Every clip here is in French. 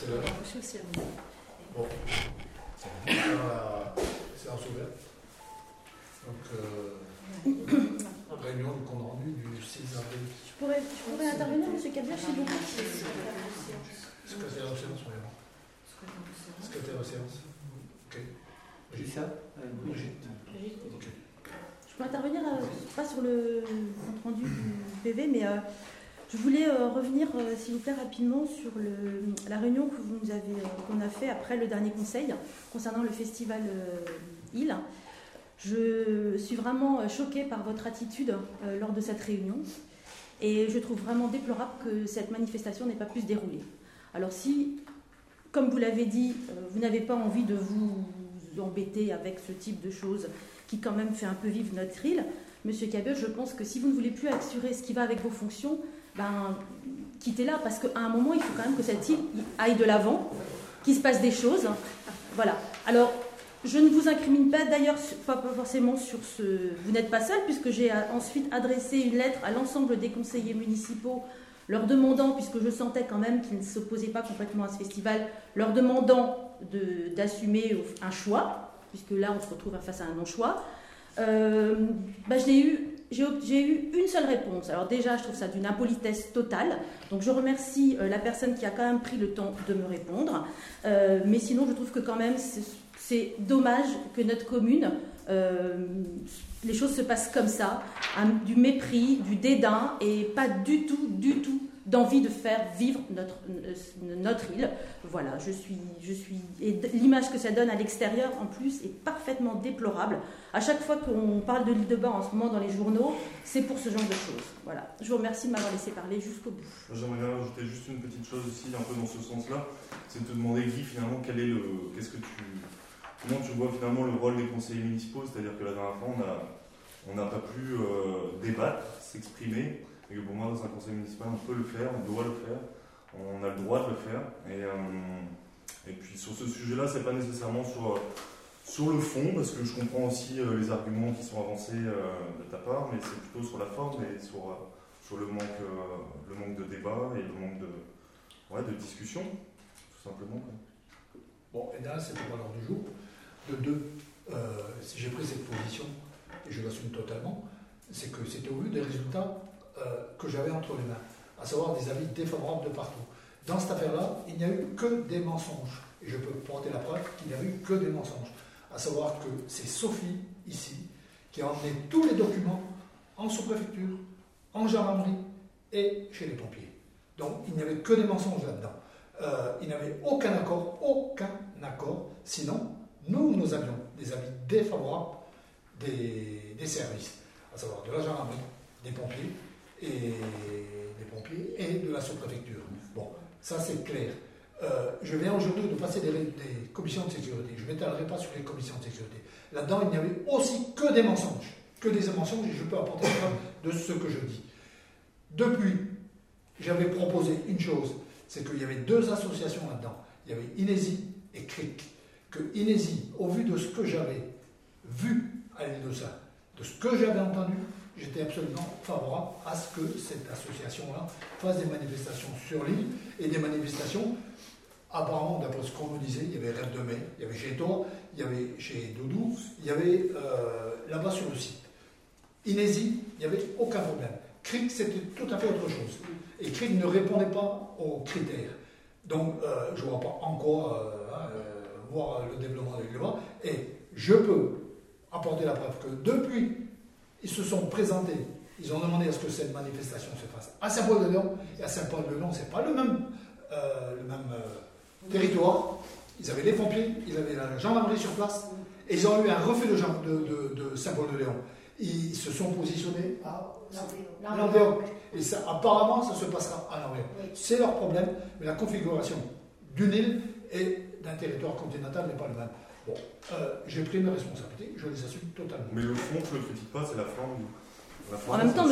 C'est là Bon. Séance ouverte. Donc, euh, réunion du compte rendu du 6 avril. Je pourrais, je pourrais intervenir, M. Cabia, s'il vous plaît Secrétaire de séance, vraiment. Secrétaire de séance. Ok. Brigitte ça? Brigitte. Ok. Je peux intervenir, euh, pas sur le compte rendu du PV, mais euh, je voulais euh, revenir, euh, s'il vous plaît, rapidement sur la réunion que vous nous avez, euh, qu'on a fait après le dernier conseil concernant le festival euh, Île. Je suis vraiment euh, choquée par votre attitude euh, lors de cette réunion et je trouve vraiment déplorable que cette manifestation n'ait pas pu se dérouler. Alors si, comme vous l'avez dit, euh, vous n'avez pas envie de vous embêter avec ce type de choses qui quand même fait un peu vivre notre île, Monsieur Cabot, je pense que si vous ne voulez plus assurer ce qui va avec vos fonctions, ben, quittez-la, parce qu'à un moment, il faut quand même que cette île aille de l'avant, qu'il se passe des choses. Voilà. Alors, je ne vous incrimine pas d'ailleurs, pas forcément sur ce. Vous n'êtes pas seul, puisque j'ai euh, ensuite adressé une lettre à l'ensemble des conseillers municipaux, leur demandant, puisque je sentais quand même qu'ils ne s'opposaient pas complètement à ce festival, leur demandant de- d'assumer un choix, puisque là on se retrouve face à un non-choix. Bah, je l'ai eu j'ai eu une seule réponse. Alors déjà, je trouve ça d'une impolitesse totale. Donc je remercie euh, la personne qui a quand même pris le temps de me répondre. Euh, mais sinon, je trouve que quand même, c'est- dommage que notre commune, euh, les choses se passent comme ça, un- du mépris, du dédain, et pas du tout, du tout d'envie de faire vivre notre, euh, notre île. Voilà, je suis, je suis, et l'image que ça donne à l'extérieur, en plus, est parfaitement déplorable. À chaque fois qu'on parle de l'île de Bain en ce moment dans les journaux, c'est pour ce genre de choses. Voilà. Je vous remercie de m'avoir laissé parler jusqu'au bout. J'aimerais bien ajouter juste une petite chose aussi, un peu dans ce sens-là, c'est de te demander, Guy, finalement, quel est le, qu'est-ce que tu, comment tu vois finalement le rôle des conseillers municipaux, c'est-à-dire que la dernière fois, on a, on n'a pas pu euh, débattre, s'exprimer, et que pour moi, dans un conseil municipal, on peut le faire, on doit le faire, on a le droit de le faire, et, euh, puis sur ce sujet-là, c'est pas nécessairement sur, euh, sur le fond, parce que je comprends aussi euh, les arguments qui sont avancés de ta part, mais c'est plutôt sur la forme et sur, sur le, manque, le manque de débat et le manque de, ouais, de discussion, tout simplement. Bon, et là, c'était pas l'ordre du jour. De deux, si j'ai pris cette position, et je l'assume totalement, c'est que c'était au vu des résultats euh, que j'avais entre les mains, à savoir des avis défavorables de partout. Dans cette affaire-là, il n'y a eu que des mensonges. Et je peux porter la preuve qu'il n'y a eu que des mensonges. À savoir que c'est Sophie, ici, qui a emmené tous les documents en sous-préfecture, en gendarmerie et chez les pompiers. Donc il n'y avait que des mensonges là-dedans. Euh, il n'y avait aucun accord, aucun accord. Sinon, nous, nous avions des avis défavorables des, des services, à savoir de la gendarmerie, des pompiers et des pompiers et de la sous-préfecture. Bon, ça c'est clair. Euh, je viens aujourd'hui de passer des, des commissions de sécurité. Je ne m'étalerai pas sur les commissions de sécurité. Là-dedans, il n'y avait aussi que des mensonges. Que des mensonges, et je peux apporter preuve de ce que je dis. Depuis, j'avais proposé une chose, c'est qu'il y avait deux associations là-dedans. Il y avait Inési et CRIC. Que Inési, au vu de ce que j'avais vu à l'île de ça, de ce que j'avais entendu, j'étais absolument favorable à ce que cette association-là fasse des manifestations sur l'île et des manifestations, apparemment, d'après ce qu'on me disait, il y avait Rêve de Mai, il y avait chez toi, il y avait chez Doudou, il y avait euh, là-bas sur le site. Inési, il n'y avait aucun problème. CRIC, c'était tout à fait autre chose. Et CRIC ne répondait pas aux critères. Donc, euh, je ne vois pas encore euh, hein, voir le développement des lois. Et je peux apporter la preuve que depuis, ils se sont présentés, ils ont demandé à ce que cette manifestation se fasse à Saint-Paul-de-Léon. Et à Saint-Paul-de-Léon, ce n'est pas le même, euh, le même euh, territoire. Ils avaient les pompiers, ils avaient la gendarmerie sur place, et ils ont eu un refus de, gen- de, de- de Saint-Paul-de-Léon. Ils se sont positionnés à Landéoc. Et ça, apparemment, ça se passera à Landéoc. C'est leur problème, mais la configuration d'une île et d'un territoire continental n'est pas le même. Bon, euh, j'ai pris mes responsabilités, je les assume totalement. Mais le fond, je ne le critique pas, c'est la forme. La En même temps, pas.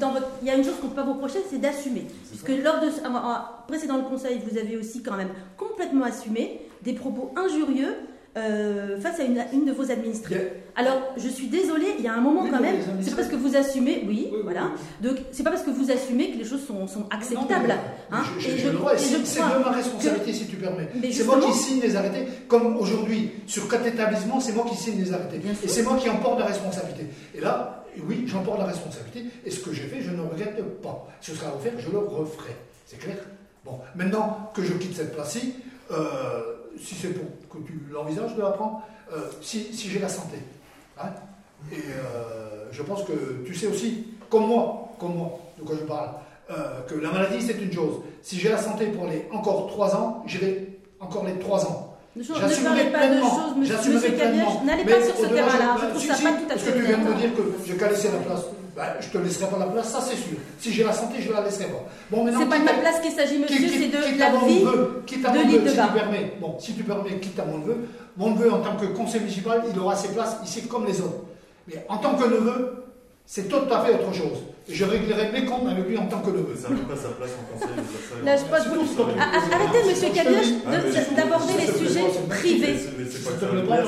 dans votre- il y a une chose qu'on ne peut pas vous reprocher, c'est d'assumer. Puisque lors de ce- en- précédent le conseil, vous avez aussi quand même complètement assumé des propos injurieux euh, face à une, une de vos administrées. Alors, je suis désolée, il y a un moment Oui, quand même, c'est parce que vous assumez, oui, voilà. oui. Donc, c'est pas parce que vous assumez que les choses sont, sont acceptables. Hein. le c'est de ma responsabilité si tu permets. C'est moi qui signe les arrêtés. Comme aujourd'hui, sur quatre établissements, c'est moi qui signe les arrêtés. Bien Et c'est moi qui en porte la responsabilité. Et là, oui, j'en porte la responsabilité. Et ce que j'ai fait, je ne regrette pas. Ce sera à refaire, je le referai. C'est clair? Bon, maintenant que je quitte cette place-ci, euh, si c'est pour que tu l'envisages de la prendre, euh, si, si j'ai la santé. hein, et euh, je pense que tu sais aussi, comme moi, comme moi, de quoi je parle, euh, que la maladie c'est une chose. Si j'ai la santé pour les encore trois ans, j'irai encore les trois ans. J'assumerai pleinement. J'assumerai pleinement. n'allez pas sur ce terrain-là. je- Je trouve si, ça si, pas tout à Parce fait que tu viens de me dire que qu'à laisser la place. Ben, je te laisserai pas la place, ça c'est sûr. Si j'ai la santé, je la laisserai pas. Bon, maintenant, C'est pas de ma place qu'il s'agit, monsieur, c'est de la à mon vie. neveu, quitte à de mon neveu, si tu permets, bon, si tu permets, quitte à mon neveu, mon neveu en tant que conseil municipal, il aura ses places ici comme les autres. Mais en tant que neveu, c'est tout à fait autre chose. Je réglerai mes comptes avec lui en tant que neveu. Ça n'a pas sa place en conseil. Là, je pense que vous- Ah, ah, Arrêtez, monsieur Ah, de- je- d'aborder les je- sujets je- privés. Mais c'est- ça pas, n'a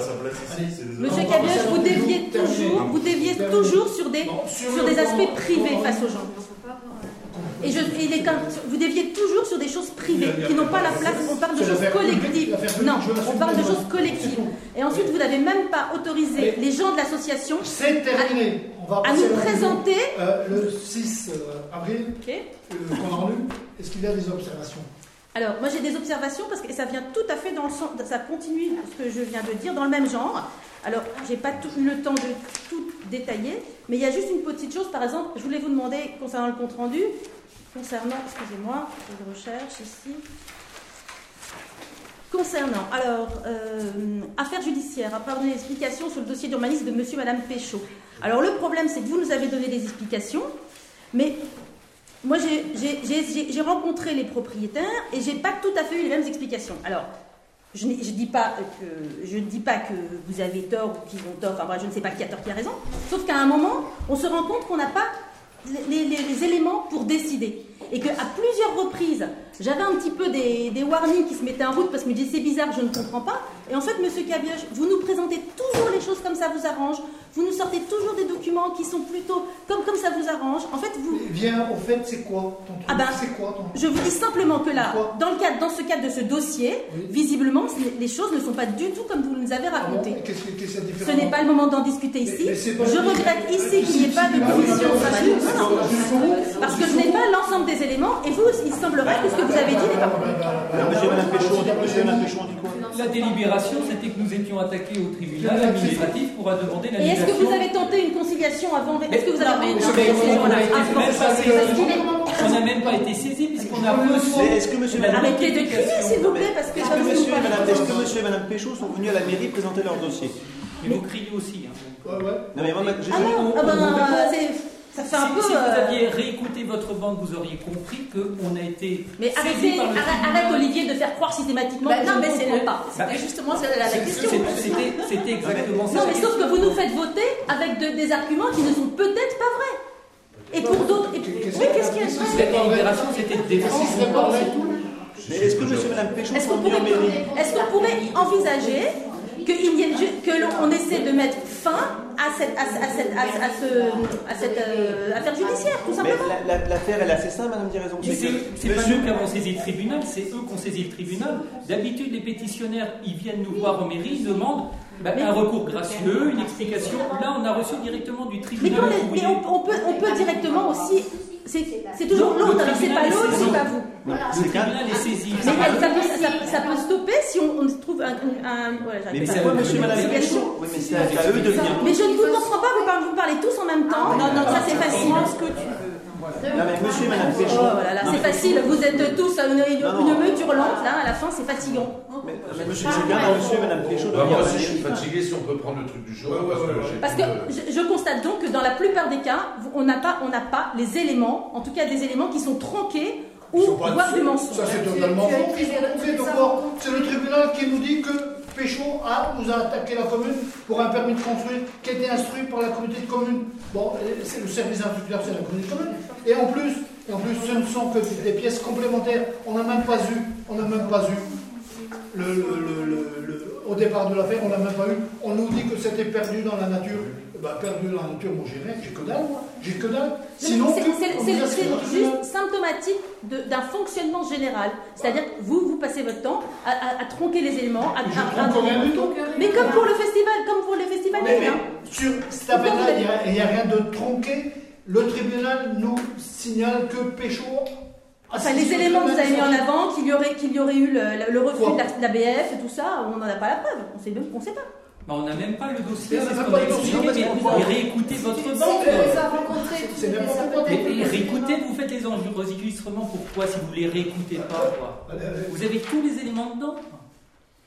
sa place ici. Monsieur à vous déviez toujours, vous déviez toujours sur des, sur aspects privés face aux gens. Et, je, et les cas- vous déviez toujours sur des choses privées qui n'ont pas la place. On parle de choses collectives. Non, on parle de choses collectives. Et ensuite, vous n'avez même pas autorisé les gens de l'association à nous présenter. Euh, le 6 euh, avril, Ok. euh, est-ce qu'il y a des observations? Alors, moi j'ai des observations parce que ça vient tout à fait dans le sens, ça continue ce que je viens de dire, dans le même genre. Alors, j'ai pas tout- eu le temps de tout détailler, mais il y a juste une petite chose, par exemple, je voulais vous demander concernant le compte rendu, concernant, excusez-moi, je le recherche ici. Concernant, alors, euh, affaire judiciaire, après avoir donné des explications sur le dossier d'urbanisme de monsieur et madame Péchaud. Alors, le problème, c'est que vous nous avez donné des explications, mais moi, j'ai- rencontré les propriétaires et j'ai pas tout à fait eu les mêmes explications. Alors, je ne dis pas que je ne dis pas que vous avez tort ou qu'ils ont tort. Enfin, bref, je ne sais pas qui a tort, qui a raison. Sauf qu'à un moment, on se rend compte qu'on n'a pas les, éléments pour décider et qu'à plusieurs reprises, j'avais un petit peu des, des warnings qui se mettaient en route parce que je me disais c'est bizarre, je ne comprends pas. Et en fait, Monsieur Cabiège, vous nous présentez toujours les choses comme ça vous arrange. Vous nous sortez toujours des documents qui sont plutôt comme comme ça vous arrange. En fait, vous Mais Viens, au fait, c'est quoi ton truc Ah ben, C'est quoi ton je vous dis simplement que là, dans, le cadre, dans ce cadre de ce dossier, Oui. visiblement, les choses ne sont pas du tout comme vous nous avez Ah bon, racontées. Qu'est-ce qu'est-ce Ce n'est pas le moment d'en discuter ici. mais Je regrette ici qu'il n'y ait pas de Ah commission. ah oui, Non, non, Parce que je n'ai pas l'ensemble des éléments et vous, il semblerait que ce que vous avez dit n'est pas vrai. La délibération, c'était que nous étions attaqués au tribunal administratif pour demander Et est-ce que vous avez tenté une conciliation avant Est-ce que vous avez rencontré mais- saisi. On n'a même pas été saisis puisqu'on a reçu. Est-ce que monsieur madame, Arrêtez de crier, s'il vous plaît, parce que est-ce que monsieur et madame, est-ce que monsieur et madame Péchaud sont venus à la mairie présenter leur dossier Mais vous criez aussi. hein. Ouais, ouais. Non mais moi, Ah non, on- ah ben, c'est- ça fait un si, peu. si vous euh, aviez réécouté votre bande, vous auriez compris qu'on a été. Mais arrêtez, par le arrête, Olivier de faire croire systématiquement Bah que non, mais c'est le- pas. c'était justement c'est la, la question. C'était c'était exactement ça. Non, mais sauf que vous nous faites voter avec de- des arguments qui ne sont peut-être pas vrais. Et pour d'autres. Oui, qu'est-ce qu'il y a de qu'est-ce vrai Cette délibération, c'était défense. pas mais est-ce que monsieur et madame sont mairie est-ce qu'on pourrait envisager que l'on essaie de mettre fin à cette, à, à cette, à, à ce, à cette euh, affaire judiciaire, tout Mais simplement la- la- l'affaire elle est assez simple, madame Diraison. C'est pas nous qui avons saisi le tribunal, c'est eux qui ont saisi le tribunal. D'habitude, les pétitionnaires, ils viennent nous voir en mairie, ils demandent bah, un recours gracieux, une explication. Là, on a reçu directement du tribunal. mais on, on peut, on peut directement aussi. C'est toujours l'autre, alors c'est pas l'autre, c'est pas vous. Non, Le tribunal est saisi. Mais ça peut stopper si on, on trouve un. un- voilà, j'arrive Mais pas. pourquoi monsieur et madame C'est Péchaud Oui, mais c'est à eux de venir. Mais je ne vous comprends pas, vous parlez, vous parlez tous en même temps. Non, non, ça c'est facile. Non mais monsieur et madame Oh, Péchaud. voilà, c'est facile, vous êtes tous une, une, meute hurlante, là, à la fin c'est fatigant. Mais, mais monsieur, c'est bien à monsieur et madame Péchaud de Bah, moi à aussi, je suis mairie. fatigué si on peut prendre le truc du jour. Ouais, ouais, parce que ouais, j'ai Parce que je, je constate donc que dans la plupart des cas, vous- on n'a pas, on n'a pas les éléments, en tout cas des éléments qui sont tronqués ou voire du mensonge. Ça, c'est totalement faux. de C'est le tribunal qui nous dit que Péchaud a, nous a attaqué la commune pour un permis de construire qui a été instruit par la communauté de communes. Bon, et c'est le service instructeur, c'est la communauté de communes. Et en plus, et en plus, ce ne sont que des pièces complémentaires. On n'a même pas eu, on n'a même pas eu le, le, le, le- départ de l'affaire, on l'a même pas eu. On nous dit que c'était perdu dans la nature. Perdu dans la nature, moi j'ai j'ai que dalle, moi. J'ai que dalle. Sinon, C'est- juste symptomatique d'un fonctionnement général. C'est-à-dire que vous, vous passez votre temps à, à- à tronquer les éléments, à. Mais comme pour le festival, comme pour les festivals, Mais, mais sur cette affaire-là, il n'y a, il y a rien de tronqué. Le tribunal nous signale que Pécho. a Enfin, les le éléments que vous avez mis en avant, qu'il y aurait, qu'il y aurait eu le, refus de la, de la BF et tout ça, on n'en a pas la preuve. On qu'on sait pas. Bah, on n'a même pas le dossier, Mais on c'est n'a ce pas qu'on a expliqué, mais, mais réécoutez votre banque. C'est même pas Mais, mais réécoutez, vous faites les enregistrements, pourquoi si vous les réécoutez pas quoi Allez, allez. Vous avez tous les éléments dedans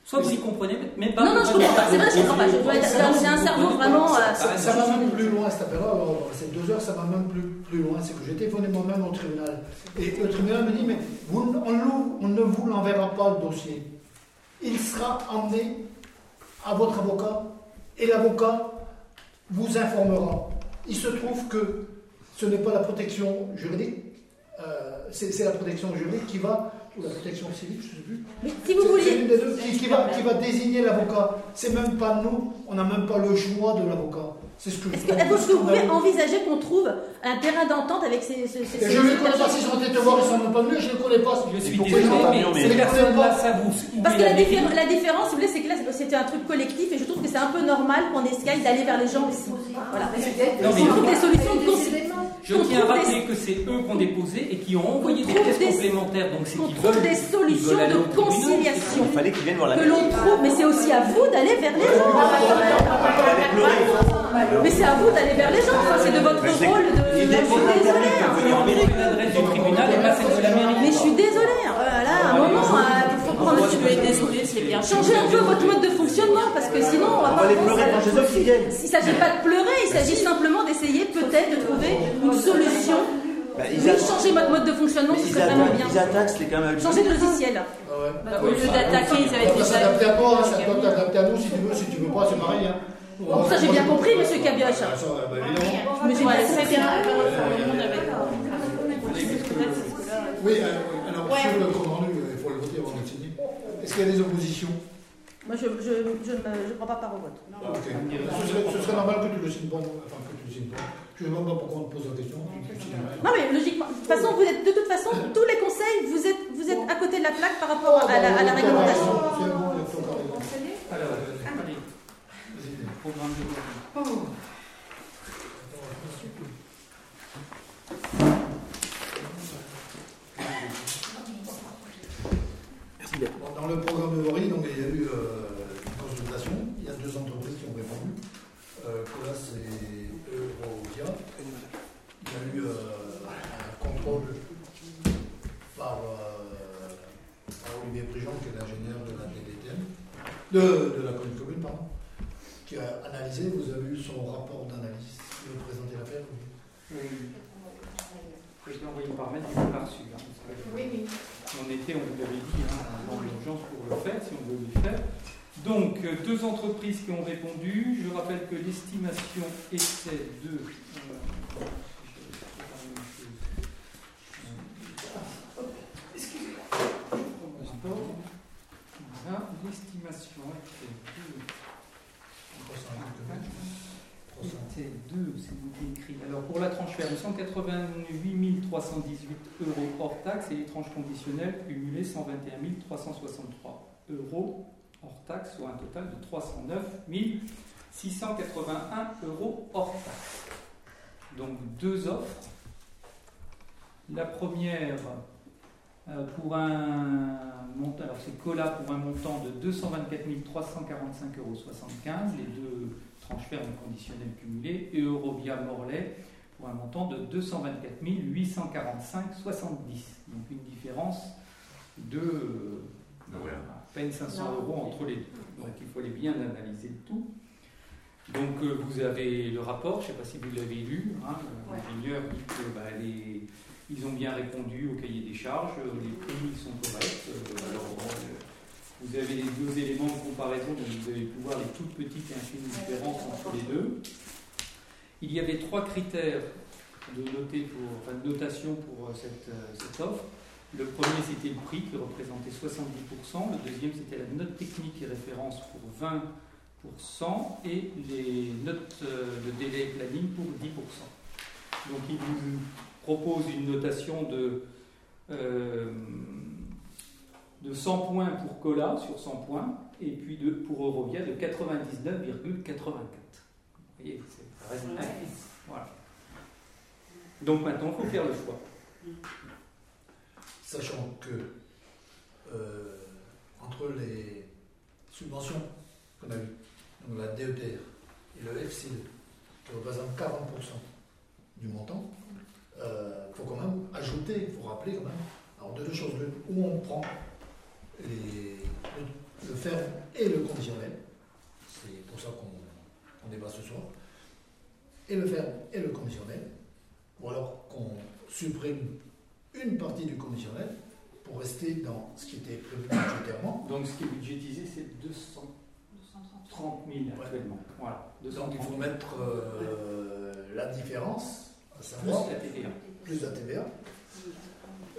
Soit vous y comprenez, même pas. Non, non, je comprends pas. C'est vrai, je comprends pas. Je dois être- Non, J'ai un cerveau vraiment. euh, Ça va même plus loin cette affaire-là. Alors, Ces deux heures, ça va même plus, plus loin. C'est que j'ai téléphoné moi-même au tribunal. Et le tribunal me dit Mais vous, on, l'ouvre, on ne vous l'enverra pas le dossier. Il sera emmené à votre avocat et l'avocat vous informera. Il se trouve que ce n'est pas la protection juridique, euh, c'est la protection juridique qui va, ou la protection civique, je ne sais plus, Mais si vous c'est- c'est vouliez. une des deux qui, qui va, qui va désigner l'avocat. C'est même pas nous, on n'a même pas le choix de l'avocat. C'est ce que Est-ce que, est-ce que vous pouvez envisager qu'on trouve un terrain d'entente avec ces. ces, je ne les connais pas, s'ils sont été te voir, ils s'en ont pas venus, je ne les connais pas. Je suis désolé, sont pas mais ces personnes-là, ça vous. Parce que la, mairie- diffé- la différence, si vous voulez, c'est que là, c'était un truc collectif et je trouve que c'est un peu normal qu'on essaye d'aller vers les gens aussi. Voilà. Non, mais- On trouve des solutions de. Je tiens à rappeler que c'est eux qui ont déposé et qui ont envoyé des pièces des- complémentaires. Donc c'est qu'ils trouve veulent. des solutions veulent de conciliation. Il fallait qu'ils viennent voir la Que l'on trouve, mais c'est aussi à vous d'aller vers les gens. Mais c'est à vous d'aller vers les gens. Enfin, c'est de votre rôle de. Je suis désolée. d'interdire hein. de venir en mairie. L'adresse du tribunal et pas celle de la mairie. Mais je suis désolée. hein. Voilà, à un moment, il faut prendre. tu veux être désolé, c'est bien. Changer un peu votre mode de fonctionnement parce que sinon on va On pas. va les pleurer quand eux qui viennent. Il ne s'agit pas de pleurer, il s'agit simplement d'essayer peut-être de trouver une solution. Bah, ils Oui, changer votre mode de fonctionnement, ce serait vraiment bien. ils attaquent, c'était quand même. Changer de logiciel. Ah ouais. Bah, au lieu d'attaquer, ils avaient déjà. s'adapter à toi, hein, ça doit t'adapter à nous si tu veux, si tu veux pas, c'est pareil. Hein. Bon, ça j'ai bien compris, monsieur Cabioche. Ah, bah, j'ai Ouais, bien très compris. bien. Oui, alors sur le voter avant de le signer. Est-ce qu'il y a des oppositions? Moi je je, je ne je prends pas part au vote. Ce serait, ce serait normal que tu le signes pas, enfin que tu le signes pas. Je ne sais pas pourquoi on te pose la question. Non mais logiquement, de toute façon, vous êtes, de toute façon, tous les conseils, vous êtes, vous êtes à côté de la plaque par rapport à la, à la réglementation. Alors, programme de Bon, Dans le programme de Vori, donc, il y a eu euh, une consultation. Il y a deux entreprises qui ont répondu. Euh, Colas et Eurodia. Il y a eu euh, un contrôle par, euh, par Olivier Prigent, qui est l'ingénieur de la DDTM, de, de la commune commune, pardon, qui a analysé. Vous avez eu son rapport d'analyse. Vous pouvez présenter l'affaire Oui. Je l'ai envoyé par mail, je l'ai pas reçu. hein, vous savez. Oui, oui. On était, on vous l'avait dit, hein, dans l'urgence pour le faire, si on veut le faire. Donc, euh, deux entreprises qui ont répondu. Je rappelle que l'estimation était de. euh, Voilà, l'estimation était de. C'était 2, c'est noté écrit. Alors pour la tranche ferme, 188 318 euros hors taxe et les tranches conditionnelles cumulées 121 363 euros hors taxe, soit un total de 309 681 euros hors taxe. Donc deux offres. La première euh, pour un montant, alors c'est Cola pour un montant de 224 345,75 euros, les deux tranches fermes conditionnelles cumulées, et Eurovia Morlaix pour un montant de 224 845,70. Donc une différence de euh, à peine 500 euros entre les deux. Donc il faut les bien analyser le tout. Donc euh, vous avez le rapport, je ne sais pas si vous l'avez lu, hein, Ouais. l'ingénieur dit que bah, les- ils ont bien répondu au cahier des charges, euh, les prix sont corrects. euh, alors, bon, euh, vous avez les deux éléments de comparaison, donc vous allez pouvoir les toutes petites et infimes différences entre les deux. Il y avait trois critères de, noter pour, enfin, de notation pour euh, cette, euh, cette offre. Le premier, c'était le prix qui représentait 70%. Le deuxième, c'était la note technique et référence pour 20% et les notes euh, de délai et planning pour 10%. Donc, il vous propose une notation de, euh, de 100 points pour Cola sur 100 points et puis de, pour Eurovia de 99,84. Vous voyez, c'est- ça reste. Voilà. Donc maintenant, il faut faire le choix. Sachant que euh, entre les subventions qu'on a eues, donc la DETR et le FCE, qui représentent 40% du montant, il faut quand même ajouter, il faut rappeler quand même, alors de deux choses, où on prend le, ferme et le conditionnel, c'est pour ça qu'on débat ce soir, et le ferme et le conditionnel, ou alors qu'on supprime une partie du conditionnel pour rester dans ce qui était prévu budgétairement. Donc ce qui est budgétisé, c'est 230 000 actuellement. Voilà. Donc 230 il 000 faut mettre euh, la différence, à plus savoir la TVA. plus la TVA,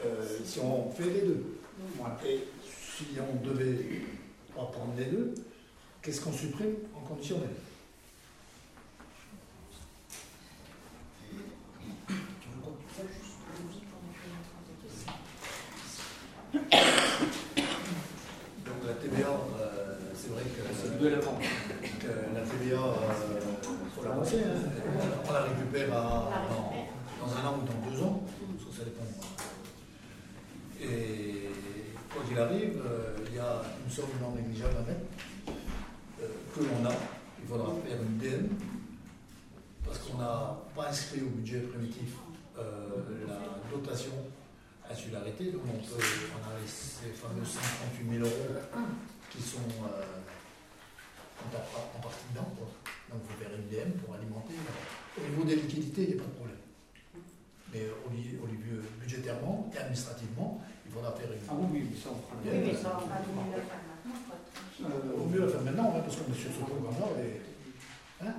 euh, si on fait les deux. Voilà. Et si on devait pas prendre les deux, qu'est-ce qu'on supprime en conditionnel Donc la TVA, euh, c'est vrai que C'est de la vente. que la TVA, il faut l'avancer. Hein. On la récupère à- dans, dans un an ou dans deux ans, parce que ça dépend. Et quoi qu'il arrive, euh, il y a une somme non négligeable à mettre euh, que l'on a. Il faudra faire une DM parce qu'on n'a pas inscrit au budget primitif euh, la dotation insularité. Donc on, peut, on a les- ces fameux 138 000 euros qui sont euh, en, par- en partie dedans. quoi. Donc il faut faire une DM pour alimenter. Au niveau des liquidités, il n'y a pas de problème. Mais au, li- au niveau budgétairement et administrativement, il faudra faire une. Ah oui, oui, ça on fera. Oui, mais ça, on va mieux le faire maintenant, quoi. Euh, Au mieux la faire maintenant, hein, parce qu'on est sur ce programme-là. Et... Hein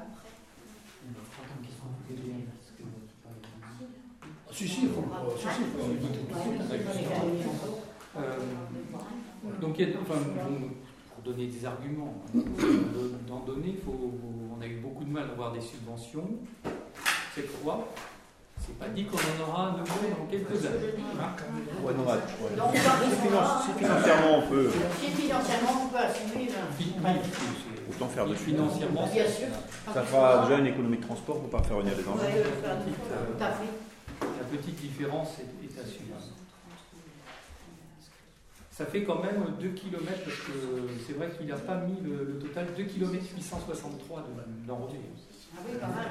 Ah, si, si, il faut, euh, si, si, il faut voter tout de suite. hein. euh, donc, il y a- enfin, pour donner des arguments, d'en donner, faut, on a eu beaucoup de mal à avoir des subventions. C'est quoi? C'est pas dit qu'on en aura à nouveau dans quelques années. Hein Ouais, non, ouais, ouais. Donc, Si, finan- si financièrement on peut, Si financièrement on peut assumer, c'est- autant faire dessus. Financièrement, bien sûr. Ça fera déjà une économie de transport pour pas faire venir les enfants. Ouais, tout à fait. La petite différence est, est. Ça fait quand même 2 km, parce que c'est vrai qu'il n'a pas mis le, le total 2 km 863 de-. Ah oui, pas mal.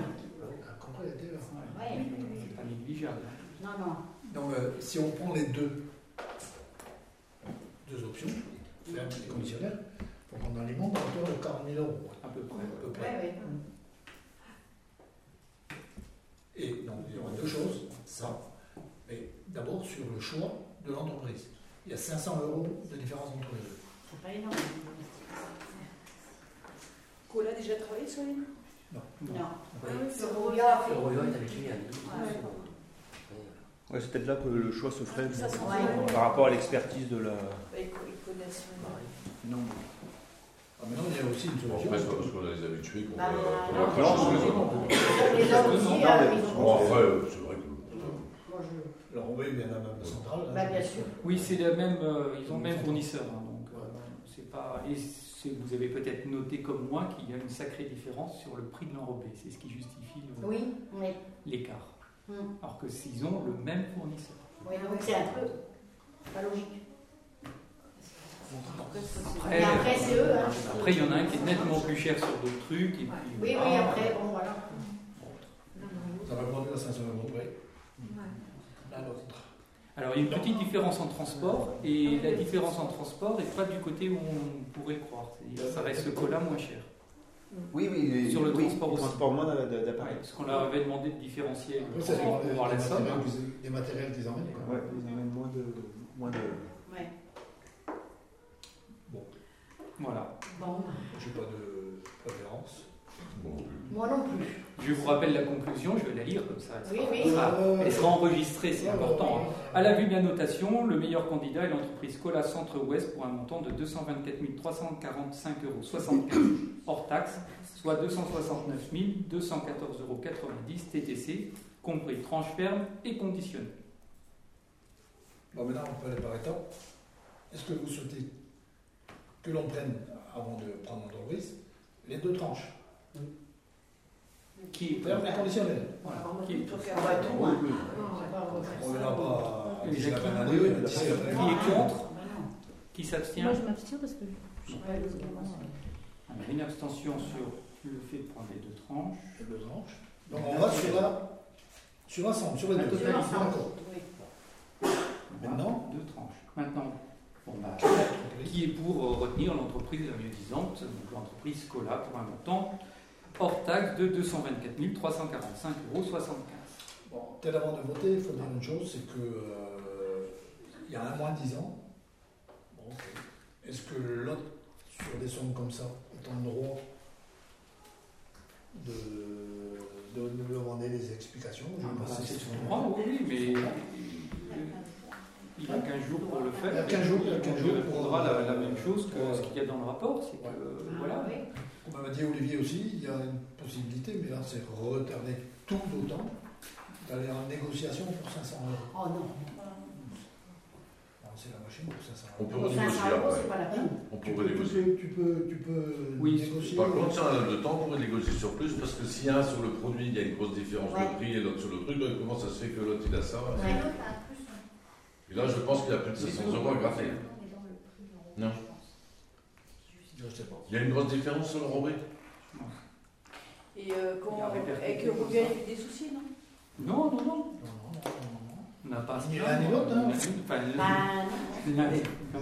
Ah, compris la TVA. Ouais. C'est pas négligeable. Non, non. Donc, euh, si on prend les deux, deux options, ferme et conditionnel, il faut qu'on alimente à hauteur de 40 000 euros, À peu près. à peu Ouais, près. ouais. Et donc, il y aura deux choses, ça. Mais d'abord, sur le choix Il y a 500 euros de différence entre les deux. C'est pas énorme. Cola a déjà travaillé sur les Non. C'est Eurovia, Eurovia. fait- Ouais. Ouais, c'est peut-être là que le choix se ferait Ça, c'est Ouais. par rapport à l'expertise de la. Ils connaissent. Non. Ah, maintenant, il y a aussi une solution. après, c'est pas parce qu'on a les habitués qu'on Bah, non, va Alors, oui, il y en a même centrale. hein. Bah, bien sûr. Oui, c'est la même, euh, ils ont le même fournisseur. hein, donc, euh, c'est pas, et vous avez peut-être noté comme moi qu'il y a une sacrée différence sur le prix de l'enrobé. C'est ce qui justifie le- Oui, oui. l'écart. Hum. Alors que s'ils ont le même fournisseur. Oui, donc c'est un peu pas logique. Après, c'est eux. Hein. Après, il y en a un qui est nettement plus cher sur d'autres trucs. Et puis, Oui, oui, après, bon, voilà. Ça va produire à 500 euros près. L'autre. Alors, il y a une petite différence en transport, et la différence en transport n'est pas du côté où on pourrait croire. Ça reste le cola moins cher. Oui, oui. Sur le oui, transport aussi. transport moins Ouais, d'appareils. parce qu'on leur avait demandé de différencier le ça transport pour voir la des, somme. des matériels qu'ils emmènent. ils amènent moins de. Moins de... Ouais. Voilà. Bon, Je n'ai pas de préférence. Bon, moi non plus. Je vous rappelle la conclusion, je vais la lire comme ça. Oui, Elle oui. sera- Euh, Elle sera enregistrée, c'est important. hein. À la vue de la notation, le meilleur candidat est l'entreprise Cola Centre-Ouest pour un montant de 224 345,75 euros hors taxe, soit 269 214,90 euros TTC, compris tranche ferme et conditionnelle. Bon, maintenant, on peut aller par étapes. Est-ce que vous souhaitez que l'on prenne, avant de prendre l'entreprise, les deux tranches? Qui est Ferme et conditionnel. voilà, qui est- contre Bah non. Qui s'abstient Moi, je m'abstiens parce que je sais pas Alors, Une abstention sur le fait de prendre les deux tranches. Deux tranches. Donc on va sur la sur l'ensemble, sur les deux. Oui. Maintenant Deux tranches. Maintenant, bon, bah, qui est pour euh, retenir l'entreprise la mieux disante, donc l'entreprise Cola pour un montant hors taxe de 224 345,75 euros. Bon, tel avant de voter, il faut dire une chose, c'est que euh, il y a un mois dix ans, bon, ok. est-ce que l'autre, sur des sommes comme ça, est en droit de, de nous demander des explications? Je Ah, vais bah, c'est sur- son droit, oui, mais il a 15 jours pour le faire. Il y a 15 jours, il a 15 Donc, jours il répondra la, la même chose que ce qu'il y a dans le rapport, c'est que Ouais. euh, voilà. Comme m'a dit Olivier aussi, il y a une possibilité, mais là c'est retarder tout d'autant, d'aller en négociation pour 500 euros. Oh non. Non, C'est la machine pour 500 On euros. peut Pour 500 renégocier euros, après. c'est pas la peine. On Tu pourrait peux, tu négocier. peux, tu peux, tu peux Oui, négocier. Par contre, si on a le temps, on pourrait négocier sur plus, parce que s'il y a un sur le produit, il y a une grosse différence Ouais. de prix et l'autre sur le truc, donc comment ça se fait que l'autre il a ça Ouais. Et là, je pense qu'il y a plus de C'est 700 tout. euros à gratter. Non. Je sais pas. Il y a une grosse différence sur le robé Et euh, quand, avec Robert, il y a eu des soucis, non? Non, non, non. Non, non, non, non. On n'a pas. Ni l'un ni l'autre, hein. Enfin, Bah.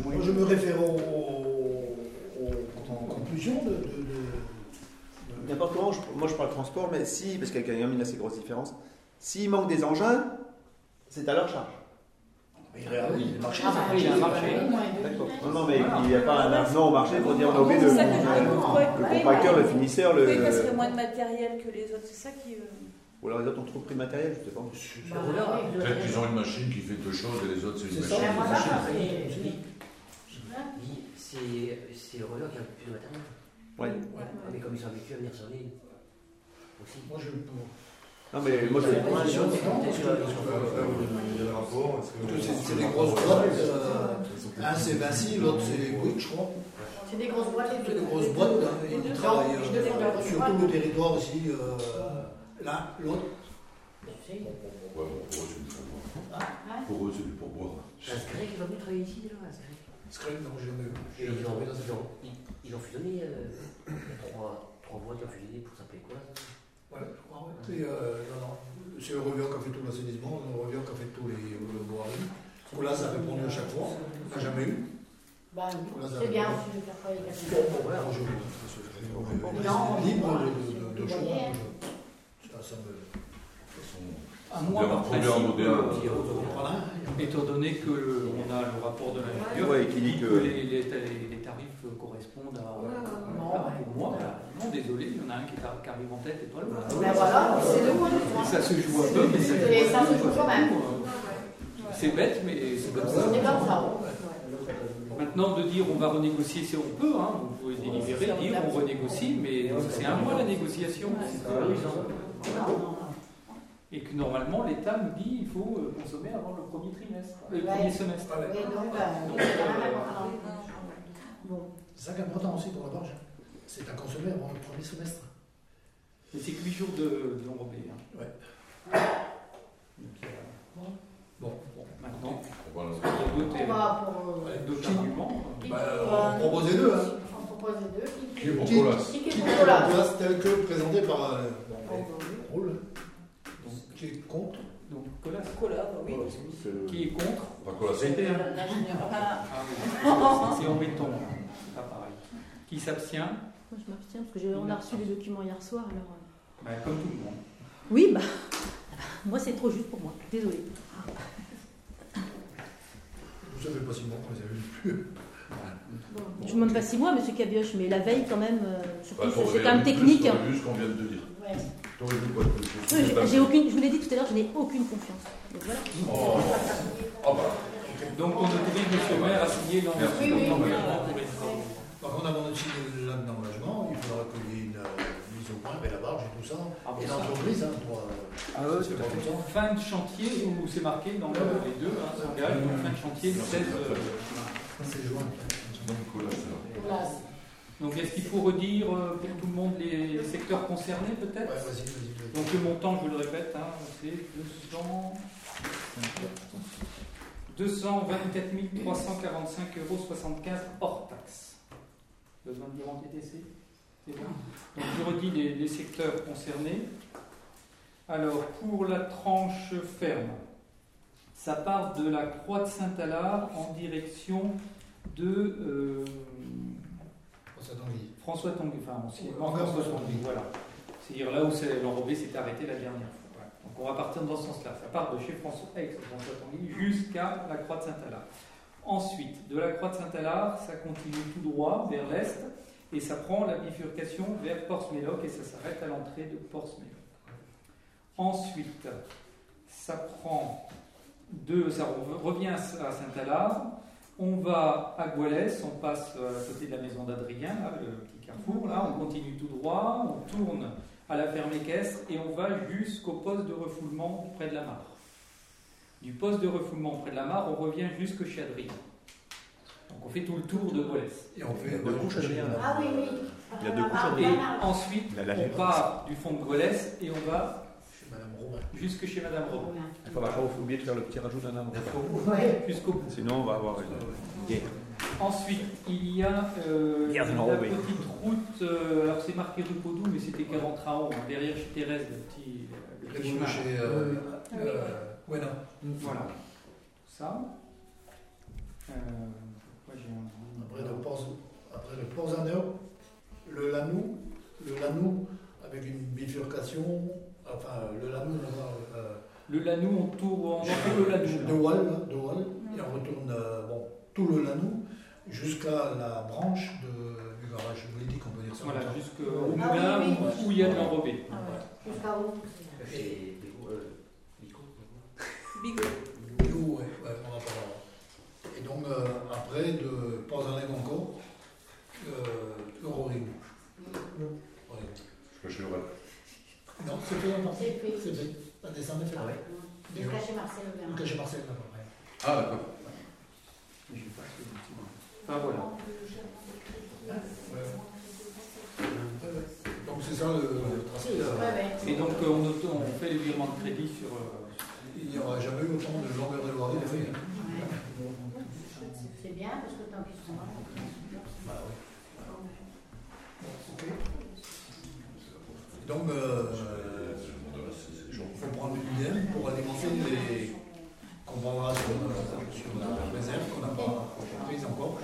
Moi, je me réfère aux, aux- aux conclusions de. de, de- de- N'importe comment, je- moi je parle transport, mais si, parce qu'il y a quand même une assez grosse différence, s'il manque des engins, c'est à leur charge. Mais oui, le marché, Ah, bah, il y a un oui, marché. oui, D'accord. business. Non, non, mais il n'y a pas un avenant au marché pour dire on est obligé de. C'est ça que je Le le compacteur, le finisseur, le. Oui, parce qu'il y a moins de matériel que les autres, c'est ça qui. euh, Ou alors les autres ont trop pris de matériel, je sais pas. Bah, oui, Peut-être qu'ils ont une machine qui fait deux choses et les autres, c'est une machine. Qui voilà, fait c'est- Oui. Oui, c'est le roller qui a plus de matériel. Ouais. Mais comme ils sont habitués à venir sur l'île aussi. Moi, je. pour- Non, mais moi je. Rapport. est-ce que- C'est des grosses boîtes. euh, un c'est Vinci, l'autre c'est Bouygues, je crois. C'est des grosses boîtes. C'est des grosses boîtes. hein, Ils travaillent je devais faire euh, des sur boîtes. tout le territoire aussi. euh, L'un, l'autre. Pour eux, c'est du pourboire. Hein Pour eux, c'est du pourboire. Qui va venir travailler ici, là. un Screc. Screen, non, j'ai jamais vu. Ils ont, ils ils, ils fusionné. euh, il y a trois, boîtes qui ont fusionné pour ça Ouais, je crois, ouais. Et, euh, non, non. C'est Eurovia qui a fait tout l'assainissement, Eurovia qui a fait tous les le voiries. Là, ça a répondu à chaque fois. On n'a jamais eu. Bah c'est bien faire. Bon, voilà, je libre de, choix. hein. Ça me. De À Bien, moi, par principe, euh, Voilà. étant donné que le- on a le rapport de l'ingénieur Ouais, qui dit que- les, les ta- les tarifs correspondent à. Non, moi, non, désolé, il y en a un qui, est- qui arrive en tête et toi l'autre. Ben voilà, c'est le point. Ça se joue un peu, mais ça, Et ça se joue quand même. C'est bête, mais c'est comme ça. C'est comme ça. Maintenant, de dire on va renégocier, c'est on peut, hein, vous pouvez délibérer, dire on renégocie, mais c'est un mois la négociation. Non, non, non. Et que normalement, l'État nous dit il faut euh, consommer avant le premier trimestre, le Ouais. premier semestre. Donc, euh, donc, c'est ça qui est important aussi pour la barge. C'est à consommer avant le premier semestre. Mais c'est que 8 jours de, de. Hein. Ouais. Donc, euh, Bon. bon, maintenant, on va On pour. euh, d'autres arguments. Bah, on euh, proposait deux. Hein. On propose les deux. Qui est pour Colas Qui est pour Colas tel que présenté par. euh, bon, Oh, ouais, bah oui. Roule. Donc, qui est contre Donc, Colas, Cola, bah oui. qui est contre Pas Colas. C'était. Ah, Ah oui, c'est en béton, hein. c'est pas pareil. Qui s'abstient? Moi, je m'abstiens parce que j'ai- on a reçu les documents hier soir. Alors, euh, Bah, Comme tout le monde. Oui, bah, moi, c'est trop juste pour moi. Désolée. Vous savez pas si bon, vous avez vu plus. Je ne demande pas six mois, monsieur Cabioche, mais la veille, quand même, euh, surtout, Bah, c'est quand même plus technique. sur le bus qu'on vient de dire. Ouais. Oui, j'ai- aucune, je vous l'ai dit tout à l'heure, je n'ai aucune confiance. Donc voilà. Oh, Ah bah. Donc on autorise Monsieur le maire à signer Merci. l'engagement Oui, oui, oui. Par contre, avant de signer l'acte d'engagement, il faudra qu'il y ait une euh, mise au point avec la barge et tout ça. Ah, bon, Et l'entreprise, hein, doit. Ah ouais, c'est pas. Fin de chantier, où c'est marqué dans le- les deux, hein, donc fin de chantier le 16 euh, juin. C'est joint. Donc, voilà, ça. Donc est-ce qu'il faut redire euh, pour tout le monde les, secteurs concernés Ouais, peut-être vas-y, vas-y. vas-y. Donc le montant, je vous le répète, hein, c'est 200... 224 345,75 euros hors taxe. Besoin de dire en TTC C'est bon Donc je redis les, les secteurs concernés. Alors pour la tranche ferme, ça part de la Croix de Saint-Alard en direction de euh, Ça Tanguy. François Tanguy, enfin Encore François François Tanguy, voilà. C'est-à-dire là où c'est- l'enrobé s'était arrêté la dernière fois. Voilà. Donc on va partir dans ce sens-là. Ça part de chez François, ex François Tanguy jusqu'à la Croix de Saint-Alard. Ensuite, de la Croix de Saint-Alard, ça continue tout droit vers l'est et ça prend la bifurcation vers Porce-Méloc et ça s'arrête à l'entrée de Porce-Méloc. Ensuite, ça prend de, ça re- revient à Saint-Alard, on va à Goualès, on passe euh, à côté de la maison d'Adrien, le petit carrefour, là, on continue tout droit, on tourne à la ferme équestre et on va jusqu'au poste de refoulement près de la mare. Du poste de refoulement près de la mare, on revient jusque chez Adrien. Donc on fait tout le tour de Goualès. Et on fait deux couches, Adrien. Ah oui, oui. Il y a deux couches, Ah, Et Adrien. ah, ah. ensuite, a la on part du fond de Goualès et on va Chez Madame Robin. jusque chez Madame Robin. Il ne faudra pas oublier de faire le petit rajout d'un arbre. Ouais. Jusqu'au bout. Sinon, on va avoir une guerre. Ensuite, il y a euh, la petite route, euh, alors c'est marqué rue Podou, mais c'était 40 à haut, hein, derrière chez Thérèse, le petit, le Le petit chemin. chez. Euh, Oui. euh, ouais, non. Voilà. Ça. Euh, un- Après le Port, après le Port Zaneo, le Lanou, le Lanou avec une bifurcation, enfin le Lanou, on va, euh, Le Lanou, on tourne, on fait le Lanou. de Wall, là, de Wall, et on retourne euh, bon, tout le Lanou jusqu'à la branche de, du garage juridique, on peut dire ça. Voilà, jusqu'au Ah oui, moulin oui, où, oui. où il y a de l'enrobé. Ah ouais. Jusqu'à où Et Bigot. Bio, ouais, ouais, on va pas. Et donc euh, après de Port Zaneo encore, euh, Euroring. Ouais. Je suis le Non, c'est fait en partie. C'est fait. C'est fait. La descente est faite. Ah ouais Jusqu'à chez Marcel Le Aubin. cachet Marcel, là, à peu près. Ah, d'accord. Je sais pas ce. Enfin voilà. Donc c'est ça le, le tracé. là. Et donc euh, on, auto- on fait les virements de crédit sur. euh, Il n'y aura jamais eu autant de longueur de loyer de fait. hein. Ouais. C'est bien parce que tant qu'ils sont là, on peut Bah oui. Ok. Et donc, euh, il faut prendre une pour alimenter les. qu'on prendra sur, euh, sur la réserve qu'on n'a pas prise encore.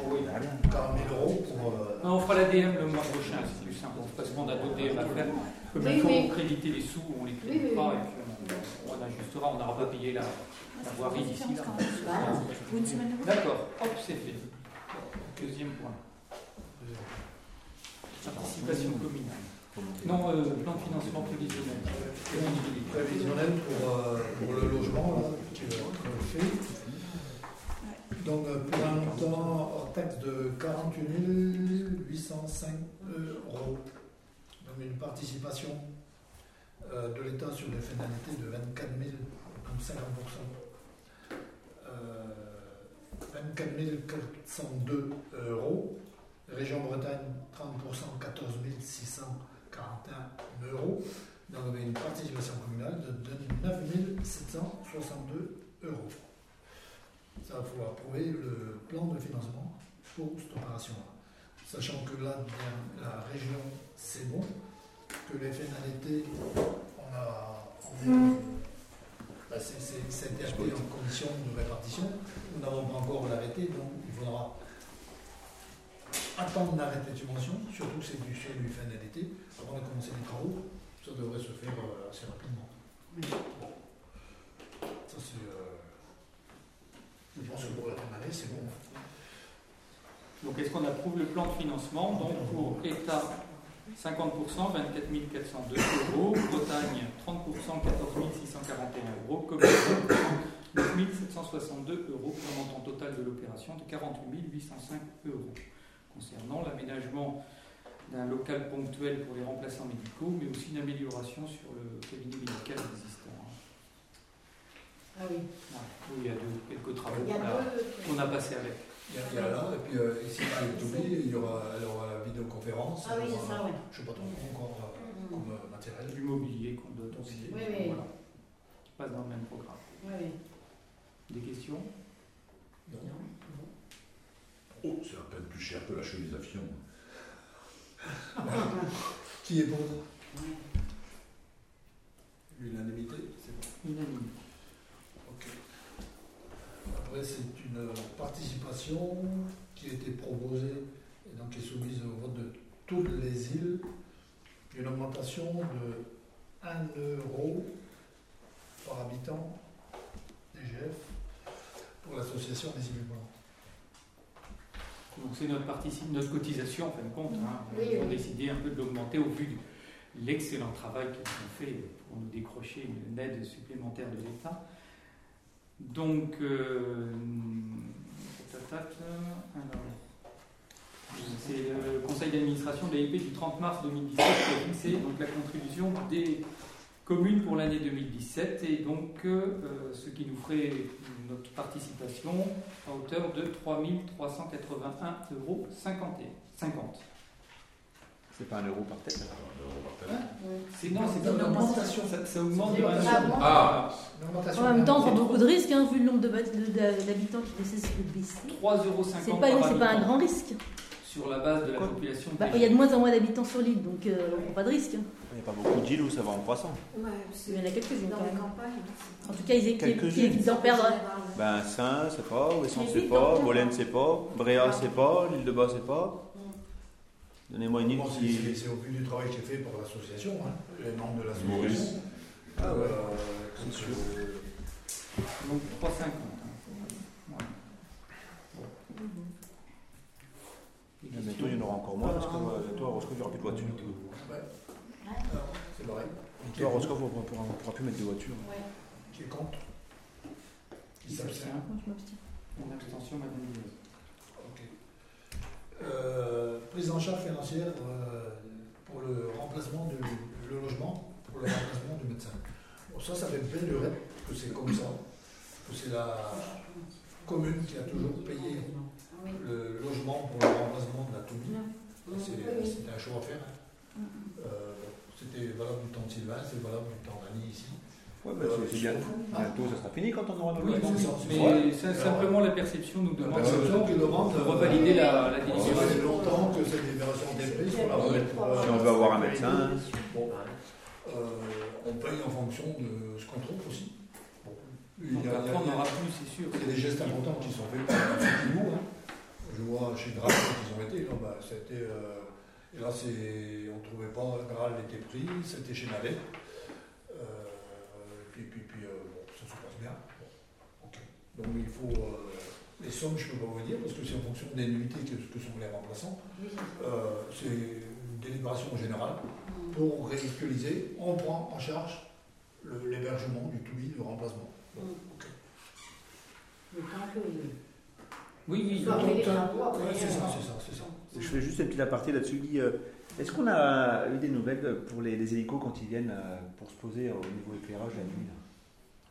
40 000 euros pour. euh, Non, on fera l'ADM le mois prochain, c'est plus simple, parce qu'on a d'autres DM à faire. Comme Oui, il faut oui. créditer les sous, on les crédite oui, pas, oui. et puis on, on ajustera, on n'aura pas payé la, la voirie d'ici là. Avant. D'accord, hop, c'est fait. Deuxième point. Participation communale. Non, euh, plan de financement prévisionnel. Prévisionnel pour, euh, pour le logement là, qui va être fait. Donc euh, pour un montant hors taxe de 48 805 euros. Donc une participation euh, de l'État sur les finalités de 24 000, donc 50%. Euh, 24 402 euros. Région Bretagne, 30%, 14 641 euros. Donc, on avait une participation communale de 9 762 euros. Ça, il faut approuver le plan de financement pour cette opération-là. Sachant que là, la région, c'est bon, que les finalités, on a. on est- bah, en condition de répartition. Nous n'avons pas encore l'arrêté, donc il faudra attendre l'arrêté de subvention, surtout que c'est du sur du fin d'été, avant de commencer les travaux. Ça devrait se faire euh, assez rapidement. Bon. Ça, c'est. euh, je pense que pour la fin d'année, c'est bon. Donc est-ce qu'on approuve le plan de financement donc pour État 50%, 24 402 euros. Bretagne, 30%, 14 641 euros. Communauté, 9 762 euros pour un montant total de l'opération de 48 805 euros. Concernant l'aménagement d'un local ponctuel pour les remplaçants médicaux, mais aussi une amélioration sur le cabinet médical existant. Ah oui. Il y a deux- quelques travaux qu'on a- deux. qu'on a passés avec. Il y a, il y a là, et puis euh, ici, à Toubi, il y aura, aura la vidéoconférence. Ah oui, c'est ça, oui. Je ne sais pas trop encore euh, Mhm. comme euh, matériel. Du mobilier qu'on dote aussi. Oui, oui. Voilà. Qui passe dans le même programme. Oui, oui. Des questions? Non. Oh, c'est à peine plus cher que la chemise à Fillon. Qui est pour Ouais. L'unanimité, c'est bon. Unanime. Ok. Après, c'est une participation qui a été proposée et donc qui est soumise au vote de toutes les îles. Une augmentation de 1 euro par habitant DGF pour l'association des îles. Donc c'est notre, notre cotisation en fin de compte. hein. Oui, Ils ont oui. décidé un peu de l'augmenter au vu de l'excellent travail qu'ils ont fait pour nous décrocher une aide supplémentaire de l'État. Donc, euh, c'est le conseil d'administration de l'AIP du 30 mars 2017 qui a fixé donc, la contribution des communes pour l'année 2017 et donc euh, ce qui nous ferait notre participation à hauteur de 3 381,50 euros. 50. C'est pas un euro par tête. Un euro par tête. C'est non, c'est une augmentation. Ça, ça augmente de une un augmentation. euro. Ah. Une augmentation En même temps, on prend beaucoup de risques, hein, vu le nombre d'habitants qui nécessitent de baisser. 3,50 euros C'est pas, c'est pas un grand risque. sur la base de la Quoi population. Bah, il y a de moins en moins d'habitants sur l'île, donc euh, on prend pas de risque. Hein. Il n'y a pas beaucoup d'îles où ça va en croissant. Ouais, Il y en a quelques-unes dans les campagnes. En tout cas, ils ils évitent d'en perdre. Ben, Saint, c'est pas, Ouessant, c'est pas, là. c'est pas, Bréa, c'est pas, l'île de Bas, c'est pas. Donnez-moi une île qui. c'est- au vu du travail qui est fait par l'association, hein, les membres de Maurice. l'association. Ah ouais. Euh, C'est donc, sûr. euh, Donc 3,50. hein. Bientôt, il y en aura encore moins parce que euh, bientôt, à Roscoff, il n'y aura plus de voitures. C'est pareil. À Roscoff, on ne pourra, plus mettre de voitures. Ouais. Qui est contre? Qui s'abstient? je m'abstiens. Une abstention, Madame. Ok. Euh, prise en charge financière euh, pour le remplacement du le logement, pour le remplacement du médecin. Bon, ça, ça fait belle durée que c'est comme ça, que c'est la commune qui a toujours payé le logement pour le remplacement de la toubie. C'est- un choix à faire. hein. Euh, C'était valable du temps de Sylvain, c'est valable du temps d'Annie ici. Ouais, ben, c'est c'est bien. Bientôt, ça sera fini quand on aura Oui, logement. ça. Mais c'est simplement la perception nous La demande perception demande de euh, revalider la, la Ça délibération. fait longtemps que cette libération la remettre. euh, Si on veut avoir un médecin, Bon, euh, on paye en fonction de ce qu'on trouve aussi. Bon. Il y a, après, on n'aura plus, c'est sûr. il y a des gestes importants qui sont faits par nous. Hein. Je vois chez Graal qu'ils ont été, bah, c'était, euh, et là c'est, on ne trouvait pas, Graal était pris, c'était chez Navet. Euh, puis puis, puis euh, bon, ça se passe bien. Bon. Donc il faut, euh, les sommes je ne peux pas vous dire parce que c'est en fonction des nuitées que, que sont les remplaçants. Oui, c'est. Euh, une délibération générale pour ridiculiser, on prend en charge le- l'hébergement du to-be, le remplacement. Bon, ok. Le temps que. Oui, oui. Après, ouais, c'est ça, c'est ça, c'est ça. Je fais juste une petite aparté là-dessus. Guy. Euh, Est-ce qu'on a eu des nouvelles pour les, hélicos quand ils viennent euh, pour se poser au niveau éclairage la nuit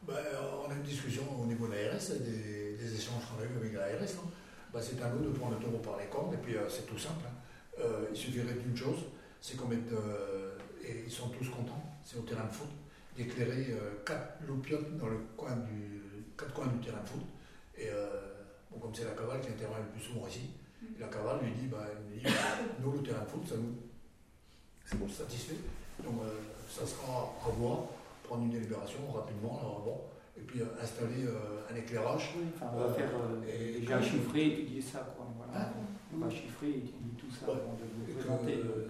Ben, euh, on a une discussion au niveau de l'ARS, des, des échanges qu'on a eu avec l'ARS. hein. Ben, c'est à nous de prendre le taureau par les cornes, et puis c'est tout simple. hein. Il suffirait d'une chose, c'est qu'on mette, et ils sont tous contents, c'est au terrain de foot, d'éclairer quatre loupiottes dans le coin du, quatre coins du terrain de foot. Et bon, comme c'est la cavale qui intervient le plus souvent ici, et la cavale lui dit, ben, il dit, nous le terrain de foot, ça nous satisfait. Donc euh, ça sera à voir, prendre une délibération rapidement, là, bon, et puis euh, installer euh, un éclairage. Enfin, on va faire euh, Et- déjà chiffrer, étudier ça. Quoi, voilà. Hein on va chiffrer, étudier tout ça Ouais. avant de vous Et que- présenter. donc, euh,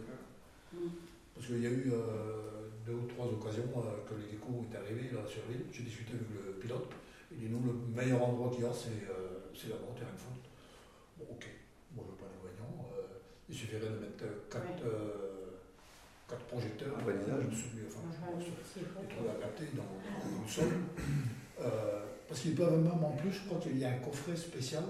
Parce qu'il y a eu euh, deux ou trois occasions euh, que l'hélico est arrivé là, sur l'île. J'ai discuté avec le pilote. Il dit nous, le meilleur endroit qu'il y a, c'est euh, c'est là-bas, au terrain de foot. Bon, ok. Moi, je pas d'inconvénient. Euh, il suffirait de mettre quatre, Ouais. euh, quatre projecteurs, Ah, je me souviens, enfin, je pense, adaptés dans, dans le sol. Euh, parce qu'ils peuvent même en plus, je crois qu'il y a un coffret spécial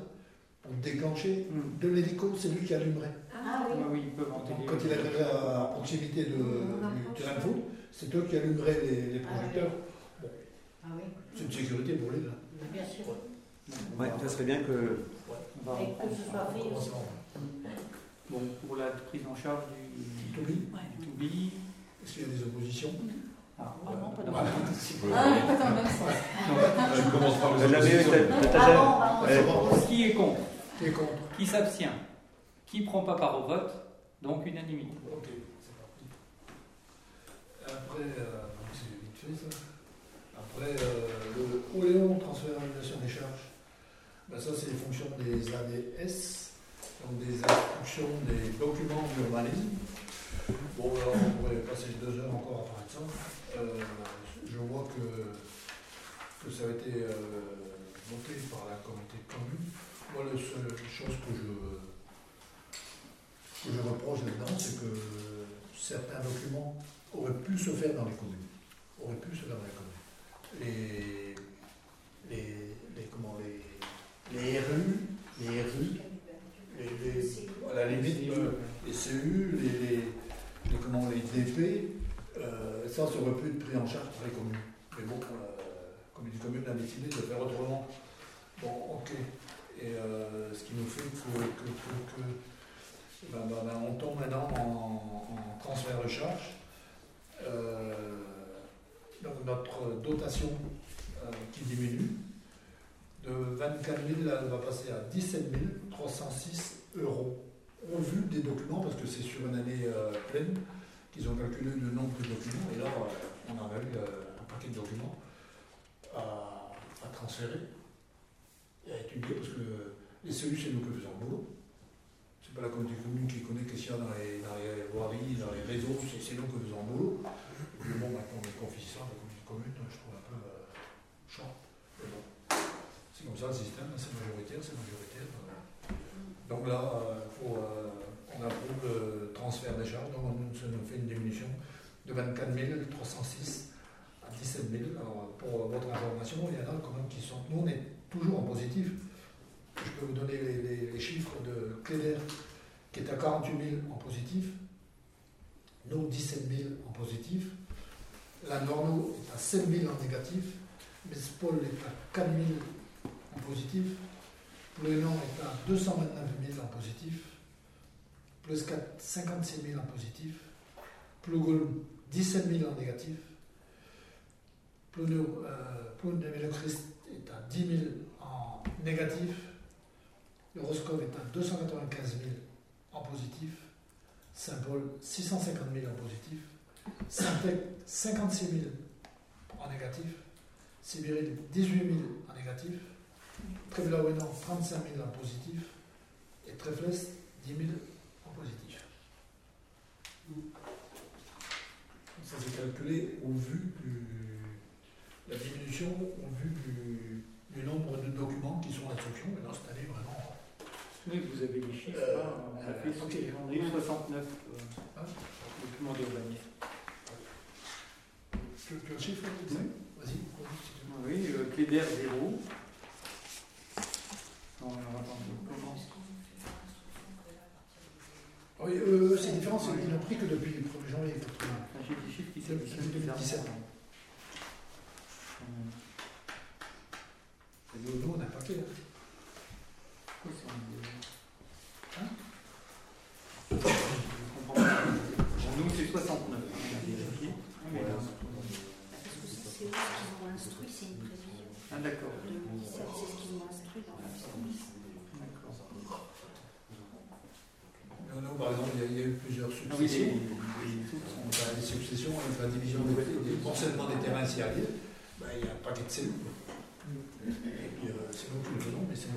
pour déclencher Hmm. de l'hélico, c'est lui qui allumerait. Ah Oui, en Donc, télé. quand il arriverait à proximité de, du terrain de foot, c'est eux qui allumeraient les, les projecteurs. Ah oui. C'est une sécurité pour les gars. Bien sûr. Ouais, ça serait bien que. Va- Et que ce soit fait aussi. Bon, pour la prise en charge du Toby, B2B. est-ce qu'il y a des oppositions Ah, Ah non, pas. Ah, pas dans le même sens. Je commence par les oppositions. Ah bon, Ouais. Qui est contre Qui est contre Qui s'abstient Qui prend pas part au vote Donc unanimité. Ok, c'est parti. Après, euh, c'est vite fait ça. Après, euh, le Oléon, transfert d'annulation des charges, ben ça c'est les fonctions des ADS, donc des instructions des documents d'urbanisme. Bon, alors on pourrait passer deux heures encore à parler de ça. Euh, je vois que, que ça a été euh, par la communauté de communes. Moi, la seule chose que je, que je reproche là-dedans, c'est que certains documents auraient pu se faire dans les communes. Auraient pu se faire dans les communes. Les, les, les, comment, les, les RU, les RI, les, les- euh, les CU, les, les, les, DP, euh, ça, ça aurait pu être pris en charge par les communes. Mais bon, euh, la communauté commune a décidé de faire autrement. Bon, ok. Et ce qui nous fait que, que, que, ben, ben, ben, on tombe maintenant en, transfert de charge. Donc notre dotation qui diminue de 24 000, elle va passer à 17 306 euros. Au vu des documents, parce que c'est sur une année euh, pleine qu'ils ont calculé le nombre de documents, et là euh, on en a eu euh, un paquet de documents à, transférer et à étudier, parce que les cellules, c'est nous que faisons le boulot. C'est pas la communauté commune qui connaît qu'est-ce qu'il y a dans les, dans les voiries, dans les réseaux, c'est nous que faisons le boulot. Puis bon, maintenant on confie ça à la communauté commune, je trouve un peu euh, chiant. Mais bon, c'est comme le système, c'est majoritaire, c'est majoritaire. euh. Donc là, euh, faut, euh, on approuve le transfert des charges, donc on, ça nous fait une diminution de 24 306 à 17 000. Alors, pour votre information, il y en a quand même qui sont. Nous, on est toujours en positif. Je peux vous donner les chiffres de Cléder, qui est à 48 000 en positif. Nous, 17 000 en positif. La Norno est à 7 000 en négatif. Paul est à 4 000 en positif. Plénan est à 229 000 en positif. Plus 4, 56 000 en positif. Plougol, 17 000 en négatif. Plougol, euh, Christ est à 10 000 en négatif. Roscoe est à 295 000 en positif. Saint-Paul, 650 000 en positif. Saint-Pec, 56 000 en négatif. Sibiril, 18 000 en négatif. Trévilla-Ouénan, 35 000 en positif. Et Tréflès, 10 000 en positif. Ça s'est calculé au vu de la diminution, au vu du, du nombre de documents qui sont à l'instruction. Et dans cette année, vraiment, Oui, vous avez les chiffres. Euh, hein, on a fait ok. on a eu 69 euh, Hein documents d'urbanisme. tu tu as le chiffre sais Vas-y. Oui, euh, Cléder 0. Non, alors, attendez, on commence. Oui, euh, c'est différent, c'est qu'ils n'ont pris que depuis le 1er janvier 80. Enfin, J'ai des chiffres qui Depuis s'additionnent 2017. bizarrement. Euh, Et Nous, nous, on a un paquet. hein. 62. Hein Je comprends pas. Bon, nous, c'est 69. On a vérifié. Mais là, Parce que c'est eux qui m'ont instruit, c'est une prévision. Ah, d'accord. 2017, c'est ce qu'ils m'ont instruit nous, par exemple, il y, a, il y a eu plusieurs Ah oui, les, successions. les successions avec la division des, des morcellement des terrains Lille, bah, il y a un paquet de cellules. Et puis, euh, c'est nous qui le faisons, mais c'est.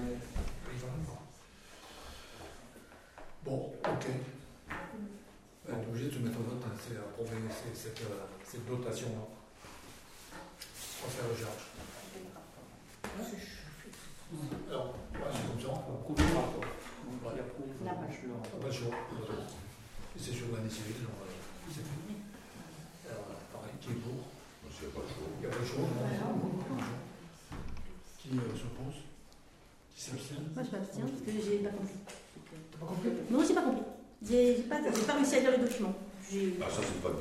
Bon, ok. On est obligé de se mettre au vote, hein, c'est approuver cette, euh, cette dotation-là. On va faire le charge. Alors, c'est comme ça. La euh. Pas. Et c'est sur l'année civile. donc, euh, Alors, pareil, qui est pour S'il n'y a pas de choix. Il n'y a pas de choix. Qui euh, s'oppose Qui s'abstient Moi, je m'abstiens parce que j'ai pas compris. T'as pas compris? Non, j'ai pas compris. J'ai pas, j'ai pas réussi à lire le document. Ah, ça, c'est pas de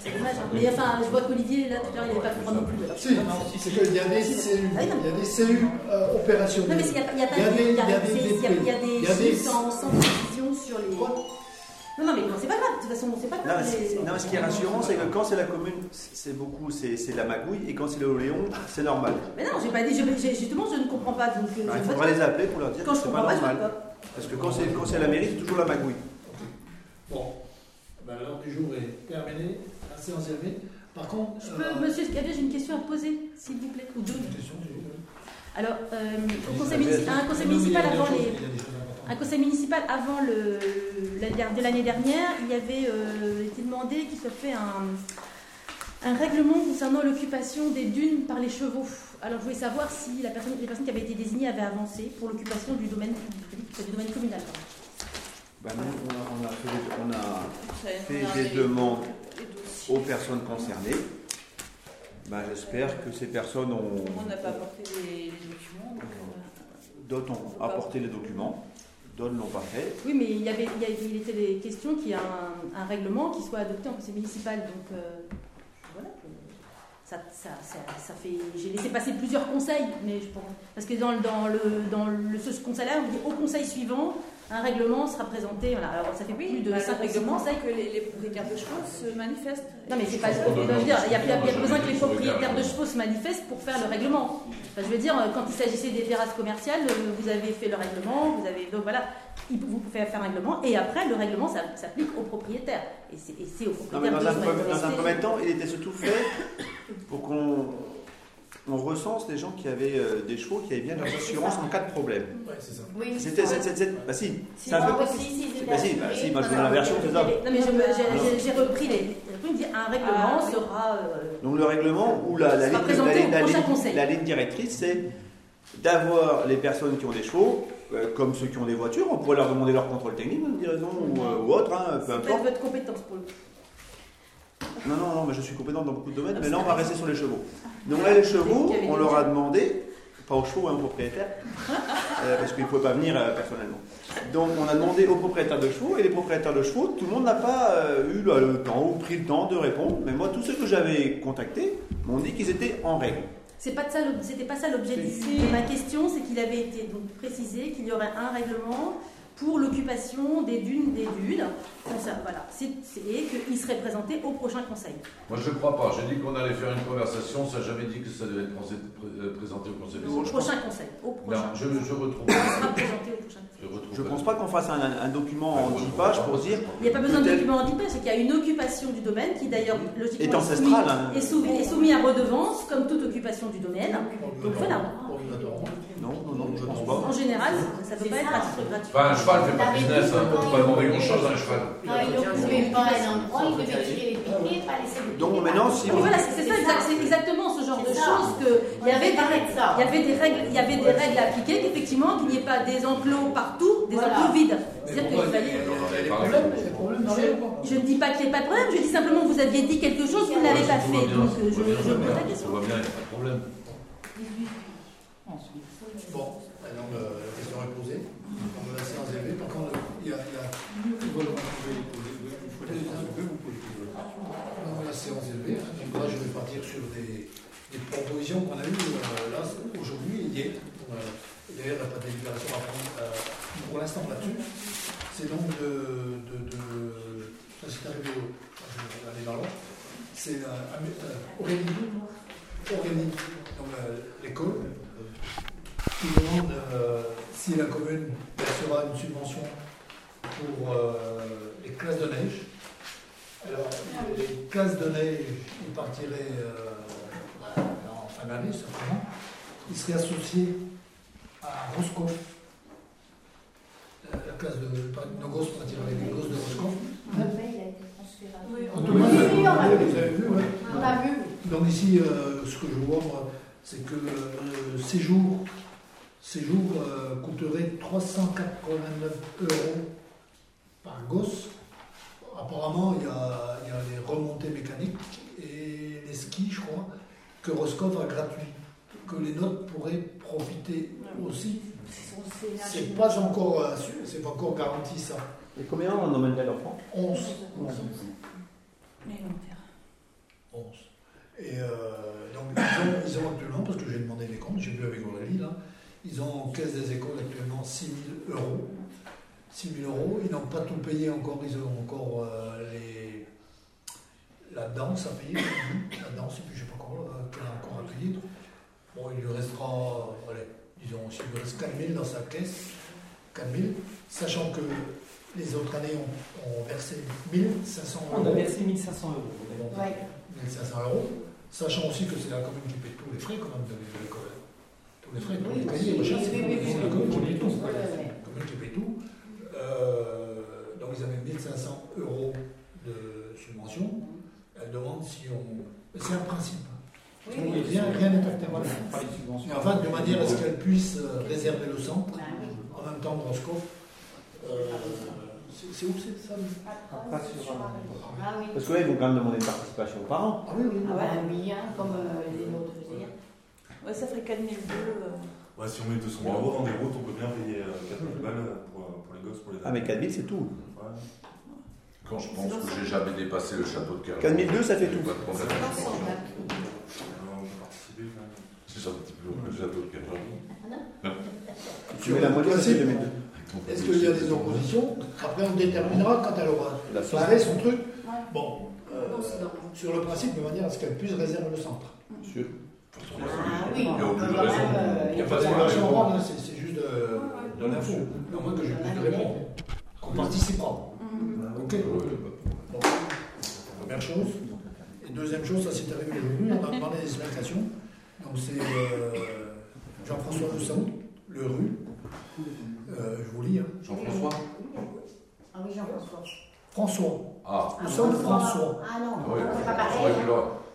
C'est dommage. hein. Mais enfin, je vois qu'Olivier, là, tout à l'heure, il n'avait pas compris non plus. alors. Si, c'est qu'il y a des CU, Ah non. il y a des CU euh, Non, opérationnels. mais il y a, il y a pas Il y a de- des- il y a- des il y a- y a des- sans, précision sur les. Non, non, mais non, c'est pas grave. De toute façon, c'est pas Non, grave. mais non, mais ce qui est rassurant, c'est que quand c'est la commune, c'est beaucoup, c'est la magouille, et quand c'est le Oléon, c'est normal. Mais non, j'ai pas dit. je- justement, je ne comprends pas. Donc, euh, je il faudra les appeler pour leur dire Quand que je c'est comprends pas normal. pas. Parce que quand c'est quand c'est la mairie, c'est toujours la magouille. Bon, ben, l'ordre du jour est terminé, la séance est levée. Par contre, Je euh, peux, monsieur Scabier, j'ai une question à poser, s'il vous plaît, ou deux. une question, j'ai- Alors, euh, au conseil munici- à un conseil municipal avant les. Un conseil municipal avant le, la- de l'année dernière, il y avait euh, été demandé qu'il soit fait un, un règlement concernant l'occupation des dunes par les chevaux. Alors je voulais savoir si la personne, les personnes qui avaient été désignées avaient avancé pour l'occupation du domaine, du domaine communal. Bah, nous, on a, on a fait, des- on a Ça, on fait a des les- demandes aux personnes concernées. Bah, J'espère que ces personnes ont. On n'a pas apporté les, les documents. euh, D'autres ont apporté les documents, d'autres ne l'ont pas fait. Oui, mais il y avait, il y avait- il était des questions qu'il y a un, un règlement qui soit adopté en conseil municipal. Donc euh, voilà. Ça, ça, ça, ça fait. J'ai laissé passer plusieurs conseils, mais je pense parce que dans, le- dans le dans le ce conseil-là, on dit au conseil suivant, un règlement sera présenté. Voilà. Alors ça fait plus de bah, cinq le ou six règlement, conseils. c'est que les, les propriétaires de chevaux se manifestent. Non, mais c'est pas. je veux dire, il n'y a, y a pas besoin que les propriétaires de chevaux se manifestent pour faire le règlement. Enfin, je veux dire, quand il s'agissait des terrasses commerciales, euh, vous avez fait le règlement, vous avez. Donc voilà, il- vous pouvez faire un règlement, et après, le règlement ça s'applique aux propriétaires. Et c'est aux Non, mais propriétaires dans de un, dans un premier temps, il était surtout fait pour qu'on on recense les gens qui avaient euh, des chevaux, qui avaient bien leurs assurances en cas de problème. Ouais, c'est ça. Oui. C'était. c'est- c'est- c'est- Bah si, Si c'est un peu. si c'est- j'étais Bah si, bah si, moi je donne la version, c'est ça. Non, mais je me- j'ai- j'ai- j'ai repris les. dit, un règlement Ah, sera. euh, Donc le règlement ou la, la, ligne, la la directrice, c'est d'avoir les personnes qui ont des chevaux, euh, comme ceux qui ont des voitures, on pourrait leur demander leur contrôle technique, une raison ou, euh, ou autre, hein, peu c'est importe. votre compétence pour le coup. Non, non, non, mais je suis compétent dans beaucoup de domaines, mais là on va rester sur les chevaux. Donc là les chevaux, on leur a demandé, pas aux chevaux, hein, aux propriétaires, euh, parce qu'ils ne pouvaient pas venir euh, personnellement. Donc on a demandé aux propriétaires de chevaux, et les propriétaires de chevaux, tout le monde n'a pas euh, eu le, le temps ou pris le temps de répondre, mais moi tous ceux que j'avais contactés m'ont dit qu'ils étaient en règle. C'est pas c'était pas ça l'objet de de ma question, c'est qu'il avait été donc précisé qu'il y aurait un règlement pour l'occupation des dunes des dunes. Ça, voilà, c'est et qu'il serait présenté au prochain conseil. Moi, je ne crois pas. J'ai dit qu'on allait faire une conversation. Ça n'a jamais dit que ça devait être pré- présenté au Conseil Au prochain conseil, au prochain. Non, je, je retrouve. Il sera présenté au prochain conseil. Je. Je pense pas qu'on fasse un, un document en 10 pages pour dire Il n'y a pas besoin de document en dipage, c'est qu'il y a une occupation du domaine qui d'ailleurs logiquement est est ancestrale. soumis, hein. est soumis, est soumis à redevance comme toute occupation du domaine. Donc voilà. Non, non, non, je pense en pas. général, ça ne peut pas être à titre gratuit. Enfin, un cheval fait pas de business. Hein. On peut pas demander grand-chose à un cheval. Quand il n'occupait pas un endroit, il devait tirer les piquets, pas laisser Donc maintenant, si voilà, c'est ça, exactement genre de choses que il y avait des règles, il y avait des règles, il y avait des règles à appliquer, qu'effectivement qu'il n'y ait pas des enclos partout, des Voilà. enclos vides. C'est-à-dire qu'il fallait. Je ne dis pas qu'il n'y ait pas de problème, je dis simplement que vous aviez dit quelque chose, vous ne l'avez pas fait. Donc euh, je, pose la question. tout va bien, il n'y a pas de problème. Ensuite. Bon, maintenant le- la question est posée. Donc, la séance est levée. Par contre, il y a. il y a- Non, la séance est levée. hein. Donc là, je vais partir sur des, qu'on a eues euh, là, aujourd'hui hier. Euh, D'ailleurs, il de délibération à prendre euh, pour l'instant là-dessus. C'est donc de. de, de ça, c'est arrivé au. Je vais aller vers là. C'est Aurélie. Aurélie, euh, l'école, qui demande si la commune versera une subvention pour les classes de neige. Alors, les classes de neige, ils partiraient en certainement, il serait associé à Roscoff, euh, la classe de Nogos, on va dire, avec les gosses de Roscoff. Oui, oui, on, on, a vu, on vu. On a vu. Donc ici, euh, ce que je vois, c'est que ces jours, coûteraient 389 euros par gosse. Apparemment, il y, il y a les remontées mécaniques et les skis, je crois que Roscoff a gratuit, que les nôtres pourraient profiter aussi. C'est pas encore, euh, su- c'est pas encore garanti ça. Et combien on en emmènerait l'enfant 11. Élémentaire. 11. Et euh, donc, ils ont, ils ont actuellement, parce que j'ai demandé les comptes, j'ai vu avec Aurélie, là, ils ont en caisse des écoles actuellement 6 000 euros. 6 000 euros, ils n'ont pas tout payé encore, ils ont encore euh, les, la danse à payer, la danse, et puis je sais pas euh, qu'elle a encore à payer. Bon, il lui restera, allez, disons, s'il lui reste 4 000 dans sa caisse, 4 000, sachant que les autres années ont, ont versé 1 500 On a euros. versé 1500 euros. Ouais. 1500 euros, sachant aussi que c'est la commune qui paye tous les frais quand même de l'école. Tous les frais, tous les cahiers, oui, la oui, commune oui, qui oui, paye tout. Ouais, ouais. La commune qui paye tout. Euh, donc ils avaient 1500 euros de subvention. Elle demande si on. C'est un principe. Oui. Rien rien n'est acté. Voilà, pas les subventions. Mais enfin, de manière à ce qu'elle puisse euh, réserver le centre, Ah oui. en même temps Roscoff. Euh, c'est c'est où c'est ça Après, sur, euh, Ah oui. Parce que là, ils vont quand même demander une participation aux parents. Ah oui, oui. Ah ouais, oui, hein, comme euh, les faisaient. Ouais, ça ferait 4002. euh, Ouais, si on met 200 000 euros dans des routes, on peut bien payer euh, 4 000 balles pour, pour les gosses, pour les Ah, mais 4000, c'est tout. Ouais. Quand je pense que j'ai jamais dépassé le château de Kerlon. 4002, ça fait tout. Pas de problème. Alors, on peut participer quand C'est un petit peu le château de Kerlon. Tu mets la moitié, fait 2002. Est-ce qu'il y a des oppositions Après, on déterminera quand elle aura La son truc. Bon, euh, Non, c'est sur le principe, de manière à ce qu'elle puisse réserver le centre. Sûr. Ah Il n'y a aucune raison. Il n'y a pas prendre, hein, c'est c'est juste de, de l'info. À moins que je puisse répondre. Qu'on participera. Ok. Première chose. Et deuxième chose, ça s'est arrivé aujourd'hui, on a demandé des explications. Donc c'est euh, Jean-François de Saoud, le rue. Euh, je vous lis. Hein. Jean-François Ah oui, Jean-François. François. Ah, Nous sommes François? Ah non, ah oui, c'est pas François pareil. Régulier.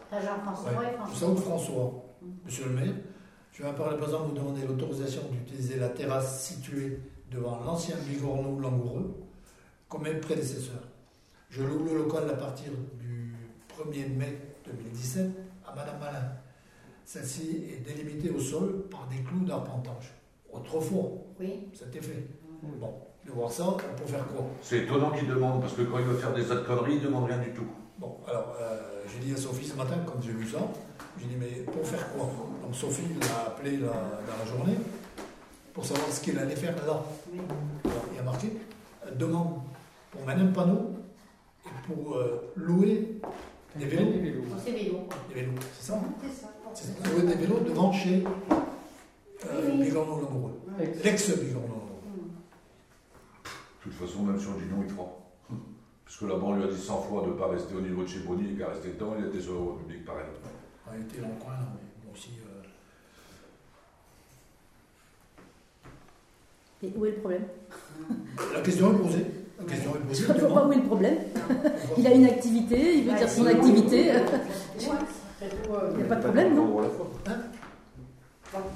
T'as Jean-François et Nous François. sommes François? Monsieur le maire, je vais par le présent vous demander l'autorisation d'utiliser la terrasse située devant l'ancien bigorneau langoureux comme mes prédécesseurs. Je loue le local à partir du 1er mai 2017 à Madame Malin. Celle-ci est délimitée au sol par des clous d'arpentage. Autrefois, Oui. c'était fait. Bon, de voir ça, on peut faire quoi? C'est étonnant qu'il demande, parce que quand il veut faire des autres conneries, il ne demande rien du tout. Bon, alors, euh, j'ai dit à Sophie ce matin, quand j'ai vu ça, j'ai dit, mais pour faire quoi? Donc Sophie l'a appelé dans la journée pour savoir ce qu'il allait faire là. Oui. Alors, il y a marqué, euh, demande pour mettre un panneau et pour euh, louer des vélos. Des vélos. Vélos, c'est ça hein? C'est ça. C'est ça, louer des vélos devant chez euh. Bigorneau Lamoureux. Ouais. L'ex-Bigorneau Lamoureux. De toute façon, même si on dit non, il fera. Parce que là-bas, on lui a dit 100 fois de ne pas rester au niveau de chez Bonny et qu'à rester dedans, il était sur la République pareil. On a été dans le coin, là, mais bon, aussi. euh, Et où est le problème? La question est posée. La question est posée. Je ne vois pas où est le problème? Il a une activité, il veut dire son activité. Il n'y a pas de problème, non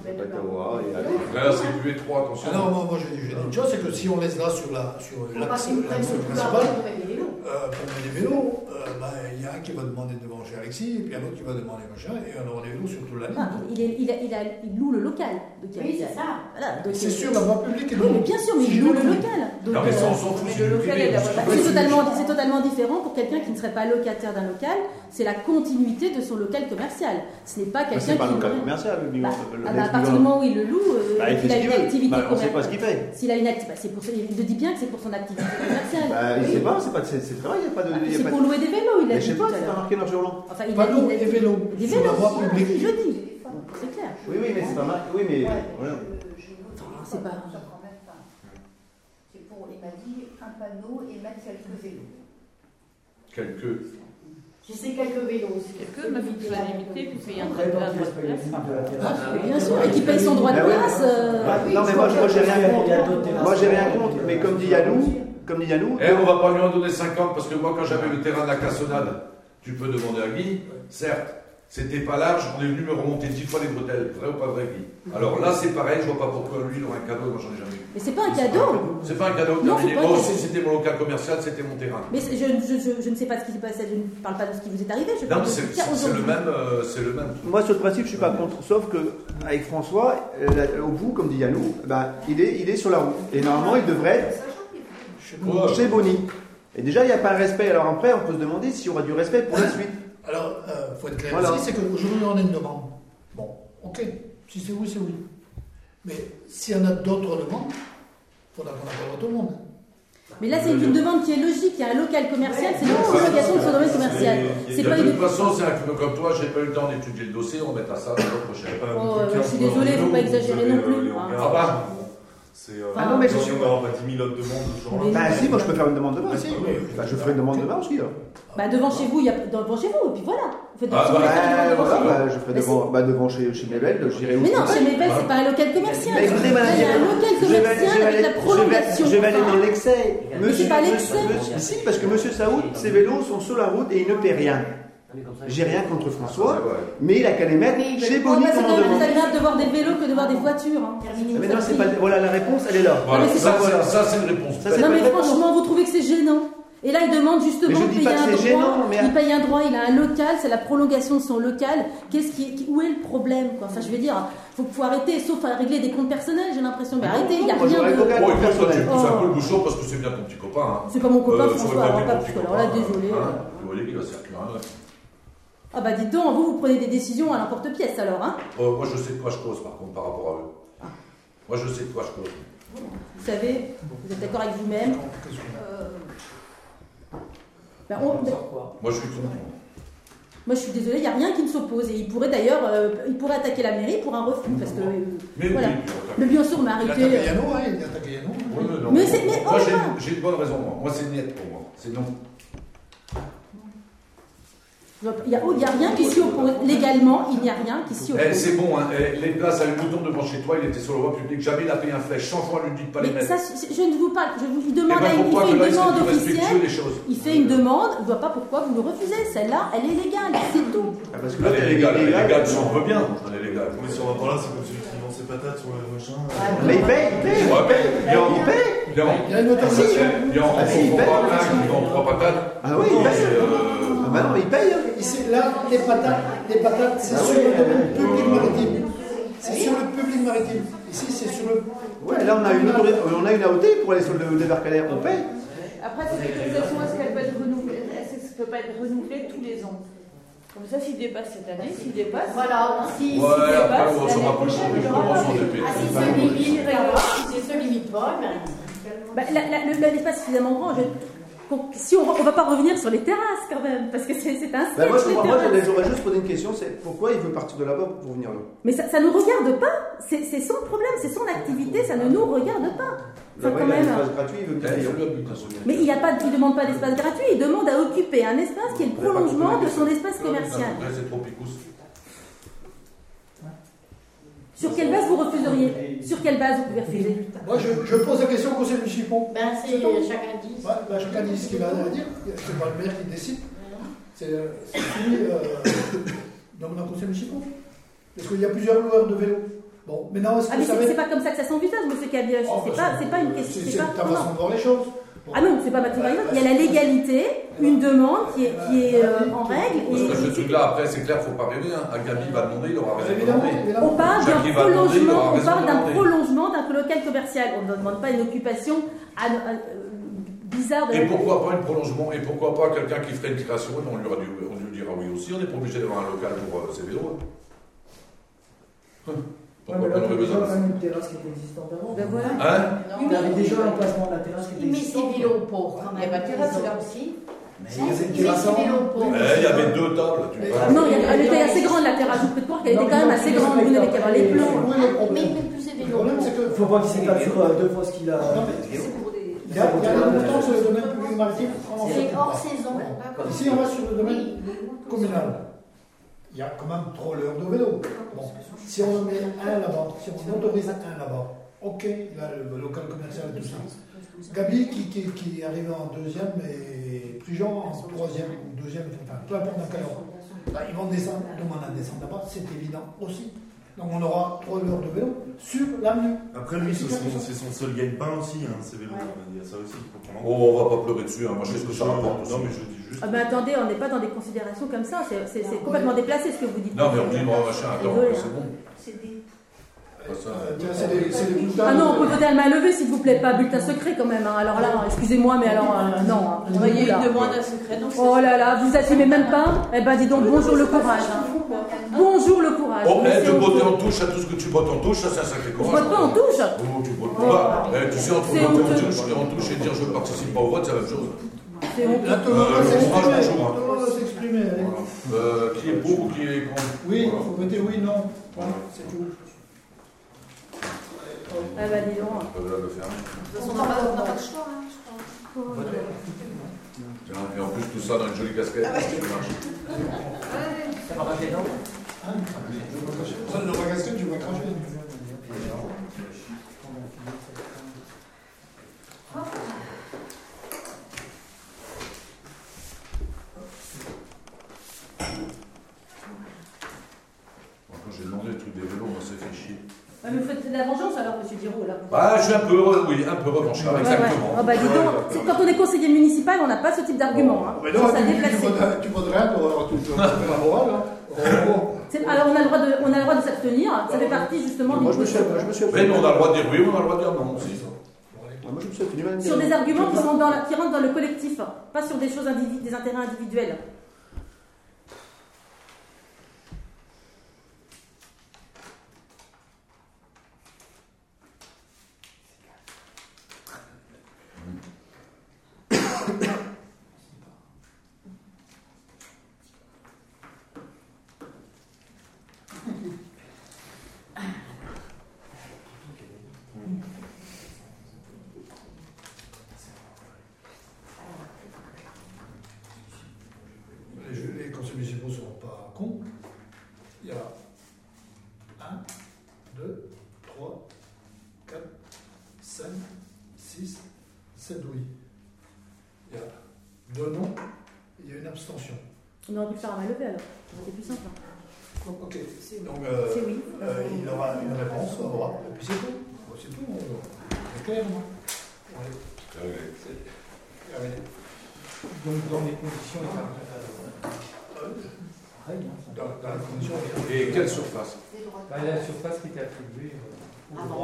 et. Là, c'est plus étroit, attention. Ah non, moi, moi je dis je dis une chose, c'est que si on laisse là sur la sur l'axe principal, d'argent pour les vélos. euh, pour mettre des vélos, euh, bah, il y a un qui va demander de manger Alexis, et puis un autre qui va demander machin, et on aura des vélos sur toute la ligne. Ah, il, est- il, a- il, a- il loue le local. Donc, il y a- Oui, c'est ça. Voilà, C'est euh, sur la voie publique et Oui, mais bien sûr, mais il loue le local. Donc, Non, mais ça, euh, on s'en fout, mais c'est du est totalement, totalement différent pour quelqu'un qui ne serait pas locataire d'un local. C'est la continuité de son local commercial. Ce n'est pas Bah, quelqu'un C'est pas qui. un local commercial, le Bah. Ah bah, à partir du moment où il le loue, euh, Bah, il qu'il a une activité Bah, on sait pas ce commerciale. qu'il fait. S'il a une activité, bah, c'est pour il le dit bien que c'est pour son activité commerciale. Bah, il sait pas, c'est pas de ses travail, il n'y a pas de. Ah, il y a c'est pas pour de- louer des vélos, il Mais l'a je dit sais pas, c'est pas marqué sur blanc. Enfin, il a il a et dit- vélos Des vélos, oui, je dis. C'est clair. Oui, oui, mais c'est pas marqué. Oui, mais. c'est pas- pas. C'est pour, il m'a dit, un panneau et mettre quelques vélos. Quelques. Si c'est quelques vélos. Quelques, mais il faut la limiter, puis payer un droit de place. Bien sûr, et qui paye son droit de ouais. place. euh, Bah, non, mais moi, j'ai rien contre. Moi j'ai rien contre, mais comme dit Yannou, comme dit Yannou, Eh, on va pas lui en donner 50 parce que moi, quand j'avais le terrain de la cassonade, tu peux demander à Guy, certes, C'était pas large, on est venu me remonter dix fois les bretelles. Vrai ou pas vrai, Guy? Alors là, c'est pareil, je vois pas pourquoi lui, il aurait un cadeau, moi j'en ai jamais eu. Mais c'est pas un cadeau. C'est pas un cadeau Non, terminé. Moi aussi, c'était mon local commercial, c'était mon terrain. Mais je, je- je- je ne sais pas ce qui s'est passé, je ne parle pas de ce qui vous est arrivé, je Non, de c'est le aujourd'hui. même, euh, c'est le même. Moi, sur le principe, je suis pas contre. Sauf que avec François, euh, au bout, comme dit Yannou, ben, il, est, il est sur la route. Et normalement, il devrait être Ouais. chez Bonnie. Et déjà, il n'y a pas le respect. Alors après, on peut se demander s'il y aura du respect pour la suite. Alors, il faut être clair Voilà. ici, c'est qu'aujourd'hui, on a une demande. Bon, ok, si c'est oui, c'est oui. Mais s'il y en a d'autres demandes, il faudra qu'on appelle à tout le monde. Mais là, c'est une demande qui est logique. Il y a un local commercial, c'est une prolongation de son domaine commercial. C'est De pas une. toute façon, c'est un peu comme toi, j'ai pas eu le temps d'étudier le dossier, on mettra ça l'année prochaine. Oh, je suis désolée, faut pas exagérer non plus. Ah bah. C'est, euh, Ah non, mais je on suis- n'aura pas 10 000 autres demandes de ce genre-là. Bah si, moi je peux faire une demande demain. Ah, si, oui. Bah, je ferai une demande demain aussi. alors. Bah, devant chez vous, il y a devant chez vous, et puis voilà. Vous faites Ah, bah, Bah, voilà, bah, je ferai Mais devant, bah, devant chez, chez Mébel, j'irai où Mais non, chez. Mébel, c'est pas un local commercial. Mais écoutez, madame, il y a un local je vais aller- je commercial vais avec la aller- prolongation. Je vais, je vais aller dans l'excès. Mais c'est pas l'excès. monsieur- Si, parce que Monsieur Saoud, ses vélos sont sur la route et il ne paie rien. J'ai rien contre François, mais il a qu'à les mettre Mais- chez Bon, Bonnie c'est quand même plus agréable de voir des vélos que de voir des voitures. hein. Mais non, c'est pas. Voilà, la réponse, elle est là. Voilà, mais c'est ça, c'est- ça, c'est une réponse. Ça, Non pas mais franchement, vous trouvez que c'est gênant Et là, il demande justement Mais je de dis payer pas que un c'est droit. gênant, mais- Il paye un droit, il a un local, c'est la prolongation de son local. Qu'est-ce qui, où est le problème quoi? Enfin, je veux dire, faut, faut arrêter, sauf à régler des comptes personnels. J'ai l'impression, mais arrêtez, il n'y a rien de. Bon, écoute, toi, tu pousses un Oh. peu le bouchon parce que c'est bien ton petit copain. Hein. C'est pas mon copain Euh, François, alors là, désolé. Hein, vous voyez qu'il va se faire cuire un œuf. Ah bah dites donc, vous, vous prenez des décisions à l'emporte-pièce alors, hein Euh, moi, je sais de quoi je cause, par contre, par rapport à eux. Moi, je sais de quoi je cause. Vous savez, vous êtes d'accord avec vous-même. Euh, ben, on- Moi, je suis contre. Moi, je suis désolée, il n'y a rien qui me s'oppose. Et il pourrait d'ailleurs, euh, il pourrait attaquer la mairie pour un refus, parce que. euh, Mais voilà. oui, Mais bien sûr, on m'a Il a arrêté. attaqué Yannou, hein, il a attaqué Yannou. Oui, mais non. Mais c'est- mais moi, oh, j'ai là. une- j'ai une bonne raison, moi. Moi, c'est net pour moi. C'est non. Il n'y a, oh, a rien qui s'y oppose. Légalement, il n'y a rien qui s'y Eh, oppose. c'est bon, hein. Eh, les places à une bouton devant chez toi, il était sur le voie public. Jamais il a payé un flèche. 100 fois, lui dit de pas les mettre. ça, je ne vous parle. Je vous il Eh demande ben, à une, il fait une là, demande officielle. Il fait une demande. Je ne vois pas pourquoi vous le refusez. Celle-là, elle est légale. C'est tout. Ah, parce que Elle là, est légale, elle est légale, si on veut bien. Elle est légale. Mais si on va par là, c'est comme celui qui vend ses patates sur le machin. Mais il paye, il paye. Il en- il paye. Il y a Il y a une autorisation. Il y a Ah, paye. trois patates. Ah oui, il paye. Ah bah non, il paye. hein. Ici, là, les patates, les patates c'est Ah sur oui, le domaine euh, public euh, maritime. C'est sur le public maritime. Ici, c'est sur le. Ouais, là on a une on a une AOT pour aller sur le débarcadère, on paye. Après, cette autorisation, est-ce qu'elle peut être renouvelée Est-ce que ça peut pas être renouvelé tous les ans? Comme ça, s'il dépasse cette année, s'il dépasse. Voilà, si, Ouais, après, dépasse, on l'année saura plus les. Ah, si c'est se limite pas, ben, Bah, L'espace est suffisamment grand. Je- si on ne va pas revenir sur les terrasses quand même, parce que c'est un moi, sketch, je- les moi, terrasses. j'aurais juste posé une question, c'est pourquoi il veut partir de là-bas pour venir là Mais ça, ça nous regarde pas. C'est son problème, c'est son activité, ça ne nous regarde pas. Enfin, quand il a un même. espace gratuit, il veut but, hein, ce Mais il ne demande pas d'espace gratuit, il demande à occuper un espace qui est le prolongement de son espace commercial. Ouais, C'est trop picous. Sur quelle base vous refuseriez? Sur quelle base vous pouvez refuser? Moi, je, je pose la question au conseil municipal. ben c'est tout. chacun dit. Ouais, bah, chacun dit ce qu'il a à dire. C'est pas le maire qui décide. C'est euh, fini euh, dans le conseil municipal. Parce qu'il y a plusieurs loueurs de vélos. Bon, maintenant, est-ce Ah que mais ça c'est va c'est pas comme ça que ça s'envisage, monsieur Cabiège. Oh, C'est bah, pas, c'est pas une question. C'est c'est c'est pas- ta non. façon de voir les choses. Ah non, c'est pas ma théorie. Il y a la légalité, une demande qui est, qui est euh, en règle. Parce que ce truc-là, après, c'est clair, faut pas rêver. Hein. Un Gabi va demander, il aura raison de demander. on parle d'un il il prolongement, on parle d'un prolongement d'un local commercial. On ne demande pas une occupation à- à- euh, bizarre de Et pourquoi pas une prolongement Et pourquoi pas quelqu'un qui ferait une création on lui, aura dit- on lui dira oui aussi. On n'est pas obligé d'avoir un local pour euh, ses vélos. hein. Hum. Ouais, Pourquoi mais pas là, on aurait il y a déjà besoin quand même une terrasse qui était existante avant. Ben voilà. Hein Il y avait déjà l'emplacement de la terrasse qui était Il met ses existante. vélos au port quand Il y a même. pas de terrasse, là. aussi. Mais il y avait une il met terrasse ses avant. vélos au port. Eh, Il y avait deux tables. Tu Mais- vois. Non, il y a- elle était assez grande la terrasse. Je peux te croire qu'elle était quand même assez grande. Vous n'avez qu'à voir les plans. Le Mais problème. il met plus ses Le vélos au problème, c'est que. Il ne faut pas qu'il sur euh, deux fois ce qu'il a. Il y a, il y a un montant sur le domaine public maritime. C'est hors saison. Ici, on va sur le domaine communal. Il y a quand même trop l'heure de vélo. Bon, si on en met un là-bas, si on autorise un là-bas, ok, a le local commercial et tout ça. Gabi qui, qui, qui arrive en deuxième et Prigent en troisième ou deuxième, enfin peu importe dans quel ordre. bah, ils vont descendre, demander à descendre là-bas, c'est évident aussi. Donc on aura trois heures de vélo sur l'avenue. Après, lui, c'est son, c'est son seul gagne-pain aussi, hein, ces vélos. Il y a ça aussi. Oh, on va pas pleurer dessus, hein. moi je sais ce que ça rapporte. Non, mais je dis juste. Ah ben attendez, on n'est pas dans des considérations comme ça, c'est complètement déplacé ce que vous dites. Non, mais on dit, bon, machin, attends, c'est hein. bon. Ah non, on peut voter à la main levée s'il vous plaît, pas bulletin secret quand même. hein. Alors là, excusez-moi, mais alors euh, non. hein. Il y a Oula. une demande à secret, Oh là là, vous assumez même pas Eh ben dis donc, bonjour le courage. hein. Bonjour le courage. Oh, Mais eh, de botter en touche à tout ce que tu bottes en touche, ça c'est un sacré courage. vote pas en touche. Oh, tu bottes Oh. pas. Eh, tu sais, entre botter en touche, en touche et dire je ne participe pas au vote, c'est la même chose. C'est honteux. Là, tout le monde va Euh, s'exprimer. hein. Tout le monde va. Euh, qui est pour ou qui est contre? Oui, il Voilà. faut voter oui, non. Voilà, c'est tout. Ah bah dis donc. On va le faire. De toute façon, on n'a pas, de choix, hein, je crois. Et en plus, tout ça dans une jolie casquette. ça marche. Ça va pas tu. Quand j'ai demandé le truc des vélos, on s'est fait chier. Ah, mais vous faites de la vengeance alors, monsieur Giraud, là. Ah, je suis un peu heureux, oui, un peu revanchard, Ouais, ouais. exactement. Ah bah dis donc, c'est- quand on est conseiller municipal, on n'a pas ce type d'argument. Hein. Mais non, ça tu, tu, voterais- tu voterais, tu auras tout la morale. Hein. Oh, Alors on a le droit de, on a le droit de s'abstenir. Ça fait partie justement Moi, du je me suis, je me suis Mais on a le droit de dire oui, on a le droit de dire non aussi. Moi, je me suis sur des arguments qui sont dans la- qui rentrent dans le collectif, pas sur des choses des intérêts individuels. Les, jeux- les conseils municipaux ne seront pas cons. Il y a 1, 2, 3, 4, 5, 6, 7 oui. Il y a 2 non, il y a une abstention. On aurait pu le faire à main levée alors.